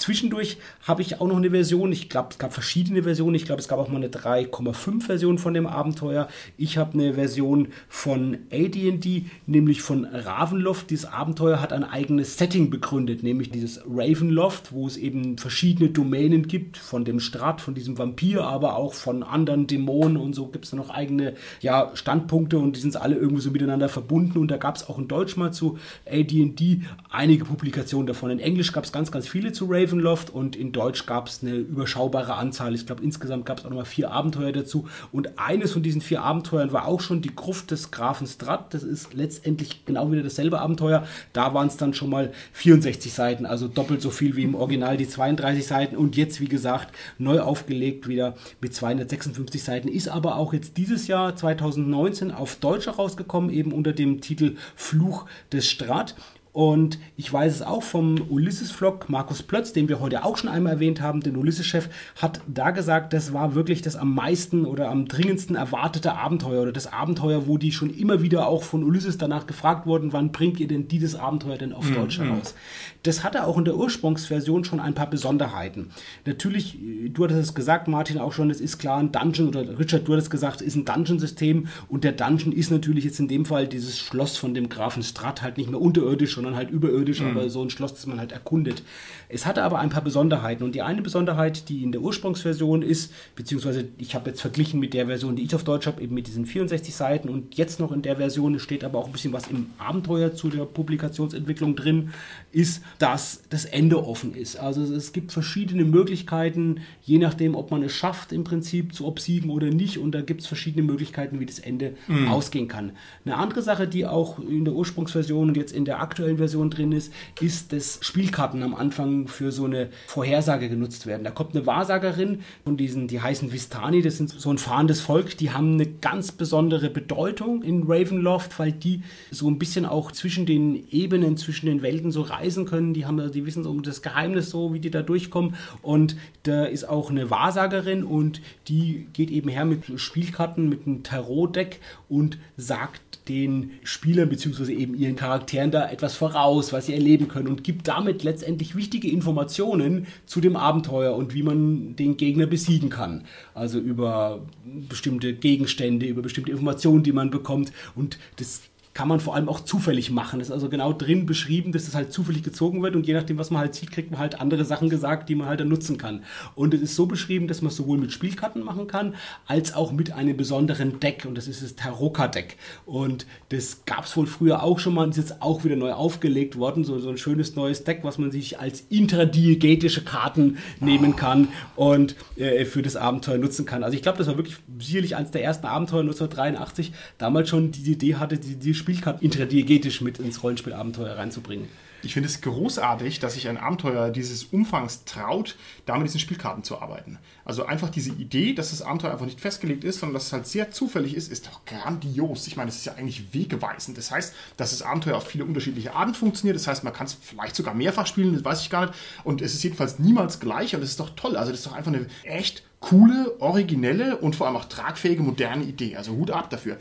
Zwischendurch habe ich auch noch eine Version. Ich glaube, es gab verschiedene Versionen. Ich glaube, es gab auch mal eine 3,5 Version von dem Abenteuer. Ich habe eine Version von AD&D, nämlich von Ravenloft. Dieses Abenteuer hat ein eigenes Setting begründet, nämlich dieses Ravenloft, wo es eben verschiedene Domänen gibt, von dem Strat, von diesem Vampir, aber auch von anderen Dämonen und so gibt es noch eigene ja, Standpunkte und die sind alle irgendwie so miteinander verbunden. Und da gab es auch in Deutsch mal zu AD&D einige Publikationen davon. In Englisch gab es ganz, ganz viele zu Raven. Ravenloft und in Deutsch gab es eine überschaubare Anzahl. Ich glaube, insgesamt gab es auch nochmal vier Abenteuer dazu. Und eines von diesen vier Abenteuern war auch schon die Gruft des Grafen Strat. Das ist letztendlich genau wieder dasselbe Abenteuer. Da waren es dann schon mal 64 Seiten, also doppelt so viel wie im Original, die 32 Seiten. Und jetzt, wie gesagt, neu aufgelegt wieder mit 256 Seiten. Ist aber auch jetzt dieses Jahr 2019 auf Deutsch herausgekommen, eben unter dem Titel Fluch des Strat. Und ich weiß es auch vom Ulysses-Vlog, Markus Plötz, den wir heute auch schon einmal erwähnt haben, den Ulysses-Chef, hat da gesagt, das war wirklich das am meisten oder am dringendsten erwartete Abenteuer oder das Abenteuer, wo die schon immer wieder auch von Ulysses danach gefragt wurden, wann bringt ihr denn dieses Abenteuer denn auf mhm. Deutsch heraus? Das hatte auch in der Ursprungsversion schon ein paar Besonderheiten. Natürlich, du hattest es gesagt, Martin, auch schon, es ist klar ein Dungeon oder Richard, du hattest gesagt, es ist ein Dungeon-System und der Dungeon ist natürlich jetzt in dem Fall dieses Schloss von dem Grafen Strat halt nicht mehr unterirdisch, sondern halt überirdisch, mhm. aber so ein Schloss, das man halt erkundet. Es hatte aber ein paar Besonderheiten und die eine Besonderheit, die in der Ursprungsversion ist, beziehungsweise ich habe jetzt verglichen mit der Version, die ich auf Deutsch habe, eben mit diesen 64 Seiten und jetzt noch in der Version steht aber auch ein bisschen was im Abenteuer zu der Publikationsentwicklung drin, ist, dass das Ende offen ist. Also es gibt verschiedene Möglichkeiten, je nachdem, ob man es schafft, im Prinzip zu obsiegen oder nicht und da gibt es verschiedene Möglichkeiten, wie das Ende mhm. ausgehen kann. Eine andere Sache, die auch in der Ursprungsversion und jetzt in der aktuellen Version drin ist, ist, dass Spielkarten am Anfang für so eine Vorhersage genutzt werden. Da kommt eine Wahrsagerin von diesen, die heißen Vistani, das sind so ein fahrendes Volk, die haben eine ganz besondere Bedeutung in Ravenloft, weil die so ein bisschen auch zwischen den Ebenen, zwischen den Welten so reisen können. Die haben, die wissen um das Geheimnis so, wie die da durchkommen. Und da ist auch eine Wahrsagerin und die geht eben her mit Spielkarten, mit einem Tarot-Deck und sagt den Spielern bzw. eben ihren Charakteren da etwas voraus, was sie erleben können und gibt damit letztendlich wichtige Informationen zu dem Abenteuer und wie man den Gegner besiegen kann. Also über bestimmte Gegenstände, über bestimmte Informationen, die man bekommt und das kann man vor allem auch zufällig machen. Das ist also genau drin beschrieben, dass das halt zufällig gezogen wird und je nachdem, was man halt sieht, kriegt man halt andere Sachen gesagt, die man halt dann nutzen kann. Und es ist so beschrieben, dass man es sowohl mit Spielkarten machen kann, als auch mit einem besonderen Deck und das ist das Taroka-Deck. Und das gab es wohl früher auch schon mal und ist jetzt auch wieder neu aufgelegt worden, so, so ein schönes neues Deck, was man sich als intradiegetische Karten nehmen kann und äh, für das Abenteuer nutzen kann. Also ich glaube, das war wirklich sicherlich eines der ersten Abenteuer 1983, damals schon die Idee hatte, die, die Spielkarten intradiegetisch mit ins Rollenspielabenteuer reinzubringen. Ich finde es großartig, dass sich ein Abenteuer dieses Umfangs traut, da mit diesen Spielkarten zu arbeiten. Also einfach diese Idee, dass das Abenteuer einfach nicht festgelegt ist, sondern dass es halt sehr zufällig ist, ist doch grandios. Ich meine, das ist ja eigentlich wegweisend. Das heißt, dass das Abenteuer auf viele unterschiedliche Arten funktioniert. Das heißt, man kann es vielleicht sogar mehrfach spielen, das weiß ich gar nicht. Und es ist jedenfalls niemals gleich und das ist doch toll. Also das ist doch einfach eine echt coole, originelle und vor allem auch tragfähige, moderne Idee. Also Hut ab dafür.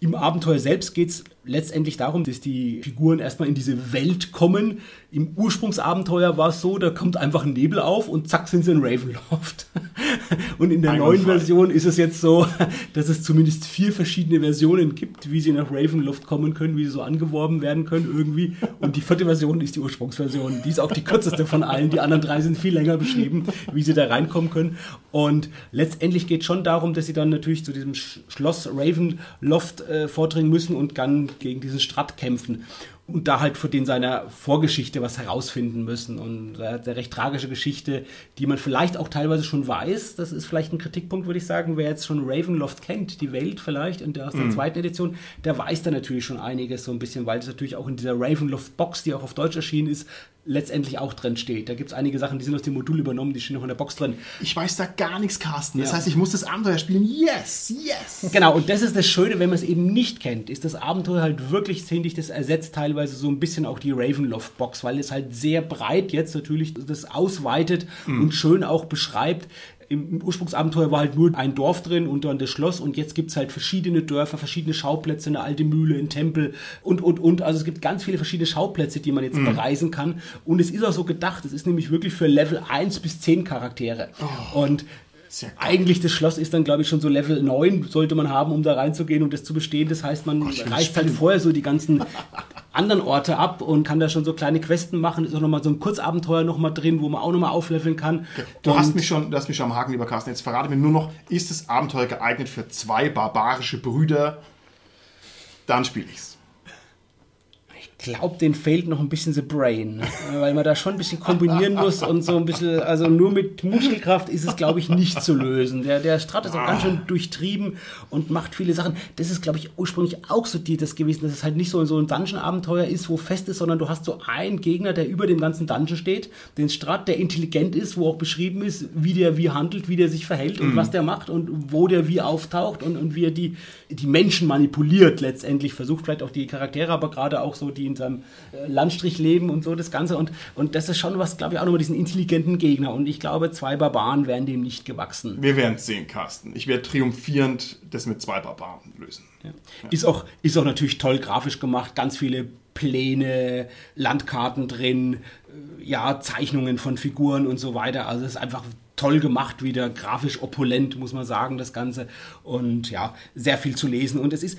Im Abenteuer selbst geht es letztendlich darum, dass die Figuren erstmal in diese Welt kommen. Im Ursprungsabenteuer war es so, da kommt einfach ein Nebel auf und zack sind sie in Ravenloft. und in der Einmal neuen Fall. Version ist es jetzt so, dass es zumindest vier verschiedene Versionen gibt, wie sie nach Ravenloft kommen können, wie sie so angeworben werden können irgendwie. Und die vierte Version ist die Ursprungsversion. Die ist auch die kürzeste von allen. Die anderen drei sind viel länger beschrieben, wie sie da reinkommen können. Und letztendlich geht es schon darum, dass sie dann natürlich zu diesem Schloss Ravenloft äh, vordringen müssen und dann gegen diesen Strat kämpfen und da halt für den seiner Vorgeschichte was herausfinden müssen. Und er hat eine recht tragische Geschichte, die man vielleicht auch teilweise schon weiß. Das ist vielleicht ein Kritikpunkt, würde ich sagen. Wer jetzt schon Ravenloft kennt, die Welt vielleicht, und der aus der mhm. zweiten Edition, der weiß da natürlich schon einiges so ein bisschen, weil es natürlich auch in dieser Ravenloft-Box, die auch auf Deutsch erschienen ist, letztendlich auch drin steht. Da gibt es einige Sachen, die sind aus dem Modul übernommen, die stehen noch in der Box drin. Ich weiß da gar nichts, Carsten. Das Ja. heißt, ich muss das Abenteuer spielen. Yes, yes. Genau, und das ist das Schöne, wenn man es eben nicht kennt, ist das Abenteuer halt wirklich, finde ich, das ersetzt teilweise so ein bisschen auch die Ravenloft-Box, weil es halt sehr breit jetzt natürlich das ausweitet und schön auch beschreibt. Im Ursprungsabenteuer war halt nur ein Dorf drin und dann das Schloss und jetzt gibt es halt verschiedene Dörfer, verschiedene Schauplätze, eine alte Mühle, ein Tempel und, und, und. Also es gibt ganz viele verschiedene Schauplätze, die man jetzt bereisen kann. Und es ist auch so gedacht, es ist nämlich wirklich für Level 1 bis 10 Charaktere. Und Geil. eigentlich das Schloss ist dann, glaube ich, schon so Level 9 sollte man haben, um da reinzugehen und das zu bestehen. Das heißt, man ich will reißt halt vorher so die ganzen anderen Orte ab und kann da schon so kleine Questen machen. Ist auch nochmal so ein Kurzabenteuer nochmal drin, wo man auch nochmal aufleveln kann. Du Und- hast mich schon, du hast mich schon am Haken, lieber Carsten. Jetzt verrate mir nur noch, ist das Abenteuer geeignet für zwei barbarische Brüder? Dann spiele ich's. Glaube, den fehlt noch ein bisschen the brain, weil man da schon ein bisschen kombinieren muss und so ein bisschen, also nur mit Muskelkraft ist es, glaube ich, nicht zu lösen. Der, der Strat ist auch ganz schön durchtrieben und macht viele Sachen. Das ist, glaube ich, ursprünglich auch so die, das gewesen, dass es halt nicht so, so ein Dungeon-Abenteuer ist, wo fest ist, sondern du hast so einen Gegner, der über dem ganzen Dungeon steht, den Strat, der intelligent ist, wo auch beschrieben ist, wie der wie handelt, wie der sich verhält und was der macht und wo der wie auftaucht und, und wie er die, die Menschen manipuliert letztendlich, versucht vielleicht auch die Charaktere, aber gerade auch so, die in seinem äh, Landstrich leben und so das Ganze. Und, und das ist schon was, glaube ich, auch nochmal diesen intelligenten Gegner. Und ich glaube, zwei Barbaren wären dem nicht gewachsen. Wir werden es sehen, Carsten. Ich werde triumphierend das mit zwei Barbaren lösen. Ist, auch, ist auch natürlich toll grafisch gemacht, ganz viele Pläne, Landkarten drin, äh, ja, Zeichnungen von Figuren und so weiter. Also es ist einfach toll gemacht, wieder grafisch opulent, muss man sagen, das Ganze. Und ja, sehr viel zu lesen. Und es ist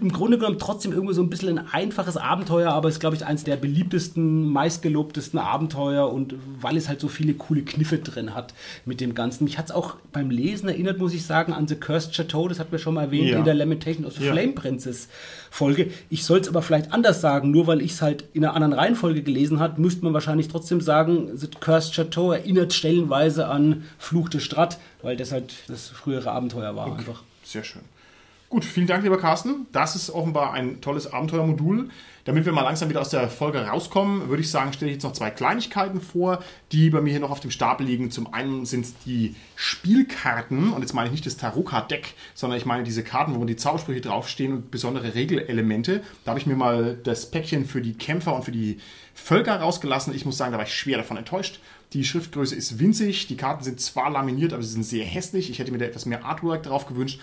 im Grunde genommen trotzdem irgendwie so ein bisschen ein einfaches Abenteuer, aber es ist, glaube ich, eines der beliebtesten, meistgelobtesten Abenteuer und weil es halt so viele coole Kniffe drin hat mit dem Ganzen. Mich hat es auch beim Lesen erinnert, muss ich sagen, an The Cursed Chateau, das hatten wir schon mal erwähnt Ja. in der Lamentation of the Ja. Flame Princess Folge. Ich soll es aber vielleicht anders sagen, nur weil ich es halt in einer anderen Reihenfolge gelesen habe, müsste man wahrscheinlich trotzdem sagen, The Cursed Chateau erinnert stellenweise an Fluch de Strat, weil das halt das frühere Abenteuer war einfach. Sehr schön. Gut, vielen Dank, lieber Carsten. Das ist offenbar ein tolles Abenteuermodul. Damit wir mal langsam wieder aus der Folge rauskommen, würde ich sagen, stelle ich jetzt noch zwei Kleinigkeiten vor, die bei mir hier noch auf dem Stapel liegen. Zum einen sind es die Spielkarten, und jetzt meine ich nicht das Tarot-Card-Deck, sondern ich meine diese Karten, wo die Zaubersprüche draufstehen und besondere Regelelemente. Da habe ich mir mal das Päckchen für die Kämpfer und für die Völker rausgelassen. Ich muss sagen, da war ich schwer davon enttäuscht. Die Schriftgröße ist winzig, die Karten sind zwar laminiert, aber sie sind sehr hässlich. Ich hätte mir da etwas mehr Artwork drauf gewünscht.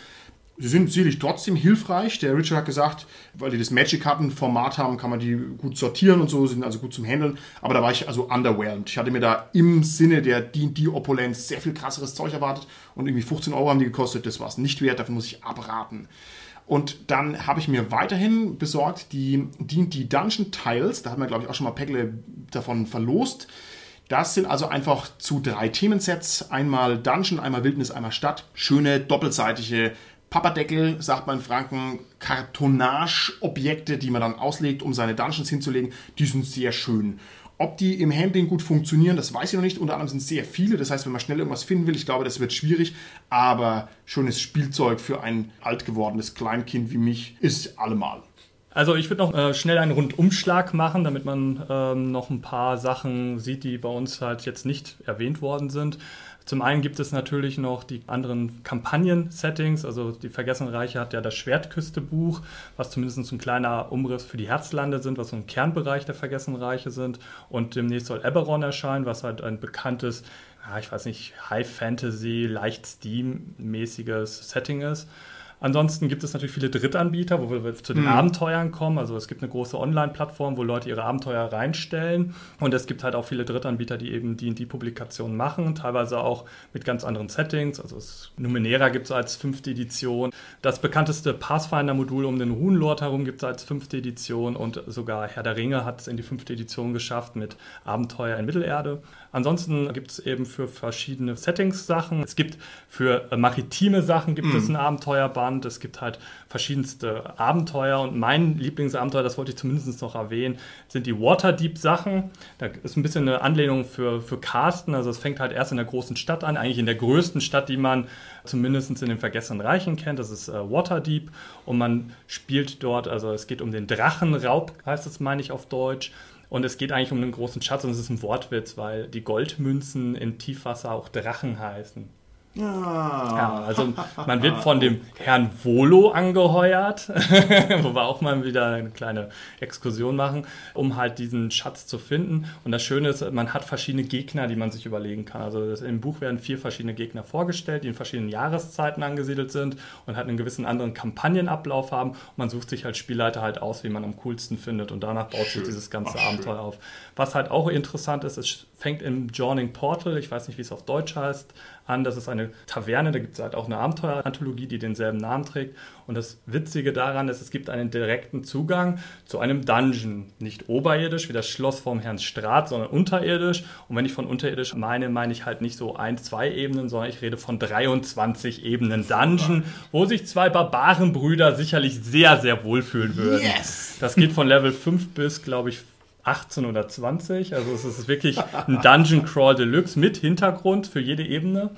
Sie sind sicherlich trotzdem hilfreich. Der Richard hat gesagt, weil die das Magic-Karten-Format haben, kann man die gut sortieren und so, sind also gut zum Handeln. Aber da war ich also underwhelmed. Ich hatte mir da im Sinne der D&D-Opulenz sehr viel krasseres Zeug erwartet und irgendwie 15 Euro haben die gekostet. Das war es nicht wert, davon muss ich abraten. Und dann habe ich mir weiterhin besorgt die D&D Dungeon Tiles. Da hat man, glaube ich, auch schon mal Päckle davon verlost. Das sind also einfach zu drei Themensets. Einmal Dungeon, einmal Wildnis, einmal Stadt. Schöne doppelseitige Papperdeckel, sagt man in Franken, Kartonage-Objekte, die man dann auslegt, um seine Dungeons hinzulegen. Die sind sehr schön. Ob die im Handling gut funktionieren, das weiß ich noch nicht. Unter anderem sind es sehr viele. Das heißt, wenn man schnell irgendwas finden will, ich glaube, das wird schwierig. Aber schönes Spielzeug für ein alt gewordenes Kleinkind wie mich ist allemal. Also ich würde noch äh, schnell einen Rundumschlag machen, damit man ähm, noch ein paar Sachen sieht, die bei uns halt jetzt nicht erwähnt worden sind. Zum einen gibt es natürlich noch die anderen Kampagnen-Settings. Also die Vergessene Reiche hat ja das Schwertküste-Buch, was zumindest ein kleiner Umriss für die Herzlande sind, was so ein Kernbereich der Vergessenen Reiche sind. Und demnächst soll Eberron erscheinen, was halt ein bekanntes, ich weiß nicht, High-Fantasy, leicht Steam-mäßiges Setting ist. Ansonsten gibt es natürlich viele Drittanbieter, wo wir zu den Abenteuern kommen. Also es gibt eine große Online-Plattform, wo Leute ihre Abenteuer reinstellen. Und es gibt halt auch viele Drittanbieter, die eben D&D-Publikationen machen, teilweise auch mit ganz anderen Settings. Also es, Numenera gibt es als fünfte Edition. Das bekannteste Pathfinder-Modul um den Runenlord herum gibt es als fünfte Edition. Und sogar Herr der Ringe hat es in die fünfte Edition geschafft mit Abenteuer in Mittelerde. Ansonsten gibt es eben für verschiedene Settings Sachen. Es gibt für maritime Sachen gibt es ein Abenteuerband. Es gibt halt verschiedenste Abenteuer. Und mein Lieblingsabenteuer, das wollte ich zumindest noch erwähnen, sind die Waterdeep-Sachen. Da ist ein bisschen eine Anlehnung für, für Carsten. Also es fängt halt erst in der großen Stadt an, eigentlich in der größten Stadt, die man zumindest in den Vergessenen Reichen kennt. Das ist äh, Waterdeep. Und man spielt dort, also es geht um den Drachenraub, heißt es, meine ich auf Deutsch. Und es geht eigentlich um einen großen Schatz und es ist ein Wortwitz, weil die Goldmünzen im Tiefwasser auch Drachen heißen. Ja, also man wird von dem Herrn Volo angeheuert, wo wir auch mal wieder eine kleine Exkursion machen, um halt diesen Schatz zu finden. Und das Schöne ist, man hat verschiedene Gegner, die man sich überlegen kann. Also im Buch werden vier verschiedene Gegner vorgestellt, die in verschiedenen Jahreszeiten angesiedelt sind und halt einen gewissen anderen Kampagnenablauf haben. Und man sucht sich als Spielleiter halt aus, wie man am coolsten findet. Und danach baut schön. sich dieses ganze Ach, Abenteuer auf. Was halt auch interessant ist, es fängt im Joining Portal, ich weiß nicht, wie es auf Deutsch heißt, an. Das ist eine Taverne, da gibt es halt auch eine Abenteueranthologie, die denselben Namen trägt. Und das Witzige daran ist, es gibt einen direkten Zugang zu einem Dungeon. Nicht oberirdisch wie das Schloss vom Herrn Straat, sondern unterirdisch. Und wenn ich von unterirdisch meine, meine ich halt nicht so ein, zwei Ebenen, sondern ich rede von 23 Ebenen Dungeon, wo sich zwei Barbarenbrüder sicherlich sehr, sehr wohlfühlen würden. Yes! Das geht von Level 5 bis, glaube ich, 18 oder 20. Also es ist wirklich ein Dungeon Crawl Deluxe mit Hintergrund für jede Ebene.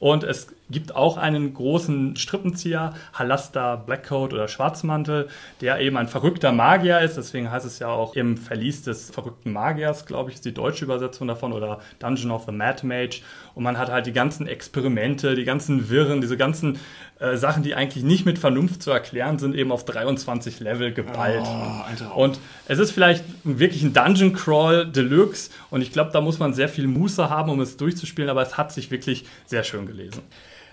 Und es gibt auch einen großen Strippenzieher, Halasta Blackcoat oder Schwarzmantel, der eben ein verrückter Magier ist. Deswegen heißt es ja auch im Verlies des verrückten Magiers, glaube ich, ist die deutsche Übersetzung davon oder Dungeon of the Mad Mage. Und man hat halt die ganzen Experimente, die ganzen Wirren, diese ganzen äh, Sachen, die eigentlich nicht mit Vernunft zu erklären sind, eben auf 23 Level geballt. Oh, und es ist vielleicht wirklich ein Dungeon Crawl Deluxe und ich glaube, da muss man sehr viel Muße haben, um es durchzuspielen, aber es hat sich wirklich sehr schön gelesen.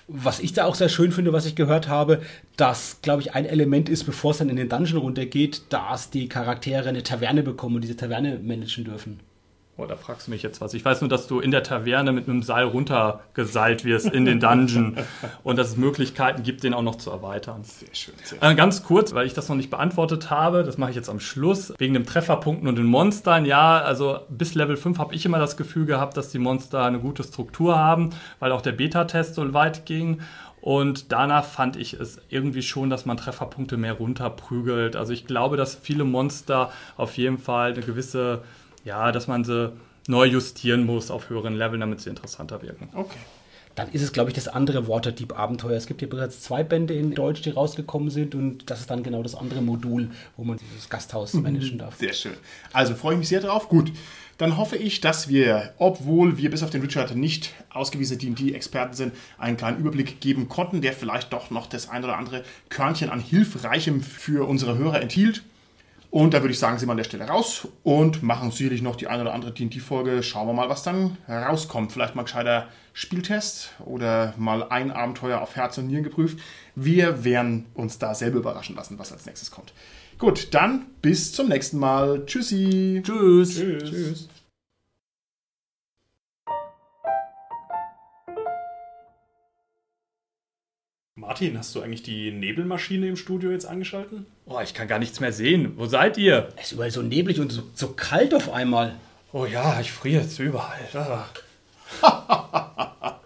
Was ich da auch sehr schön finde, was ich gehört habe, dass, glaube ich, ein Element ist, bevor es dann in den Dungeon runtergeht, dass die Charaktere eine Taverne bekommen und diese Taverne managen dürfen. Oh, da fragst du mich jetzt was. Ich weiß nur, dass du in der Taverne mit einem Seil runtergeseilt wirst in den Dungeon und dass es Möglichkeiten gibt, den auch noch zu erweitern. Sehr schön. Sehr. Äh, ganz kurz, weil ich das noch nicht beantwortet habe, das mache ich jetzt am Schluss, wegen dem Trefferpunkten und den Monstern. Ja, also bis Level 5 habe ich immer das Gefühl gehabt, dass die Monster eine gute Struktur haben, weil auch der Beta-Test so weit ging. Und danach fand ich es irgendwie schon, dass man Trefferpunkte mehr runterprügelt. Also ich glaube, dass viele Monster auf jeden Fall eine gewisse ja, dass man sie neu justieren muss auf höheren Leveln, damit sie interessanter wirken. Okay. Dann ist es, glaube ich, das andere Waterdeep-Abenteuer. Es gibt ja bereits zwei Bände in Deutsch, die rausgekommen sind und das ist dann genau das andere Modul, wo man dieses Gasthaus mhm. managen darf. Sehr schön. Also freue ich mich sehr drauf. Gut, dann hoffe ich, dass wir, obwohl wir bis auf den Richard nicht ausgewiesene D&D-Experten sind, einen kleinen Überblick geben konnten, der vielleicht doch noch das ein oder andere Körnchen an Hilfreichem für unsere Hörer enthielt. Und da würde ich sagen, sind wir an der Stelle raus und machen sicherlich noch die eine oder andere D&D-Folge. Schauen wir mal, was dann rauskommt. Vielleicht mal gescheiter Spieltest oder mal ein Abenteuer auf Herz und Nieren geprüft. Wir werden uns da selber überraschen lassen, was als nächstes kommt. Gut, dann bis zum nächsten Mal. Tschüssi. Tschüss. Tschüss. Tschüss. Martin, hast du eigentlich die Nebelmaschine im Studio jetzt angeschalten? Oh, ich kann gar nichts mehr sehen. Wo seid ihr? Es ist überall so neblig und so, so kalt auf einmal. Oh ja, ich friere jetzt überall.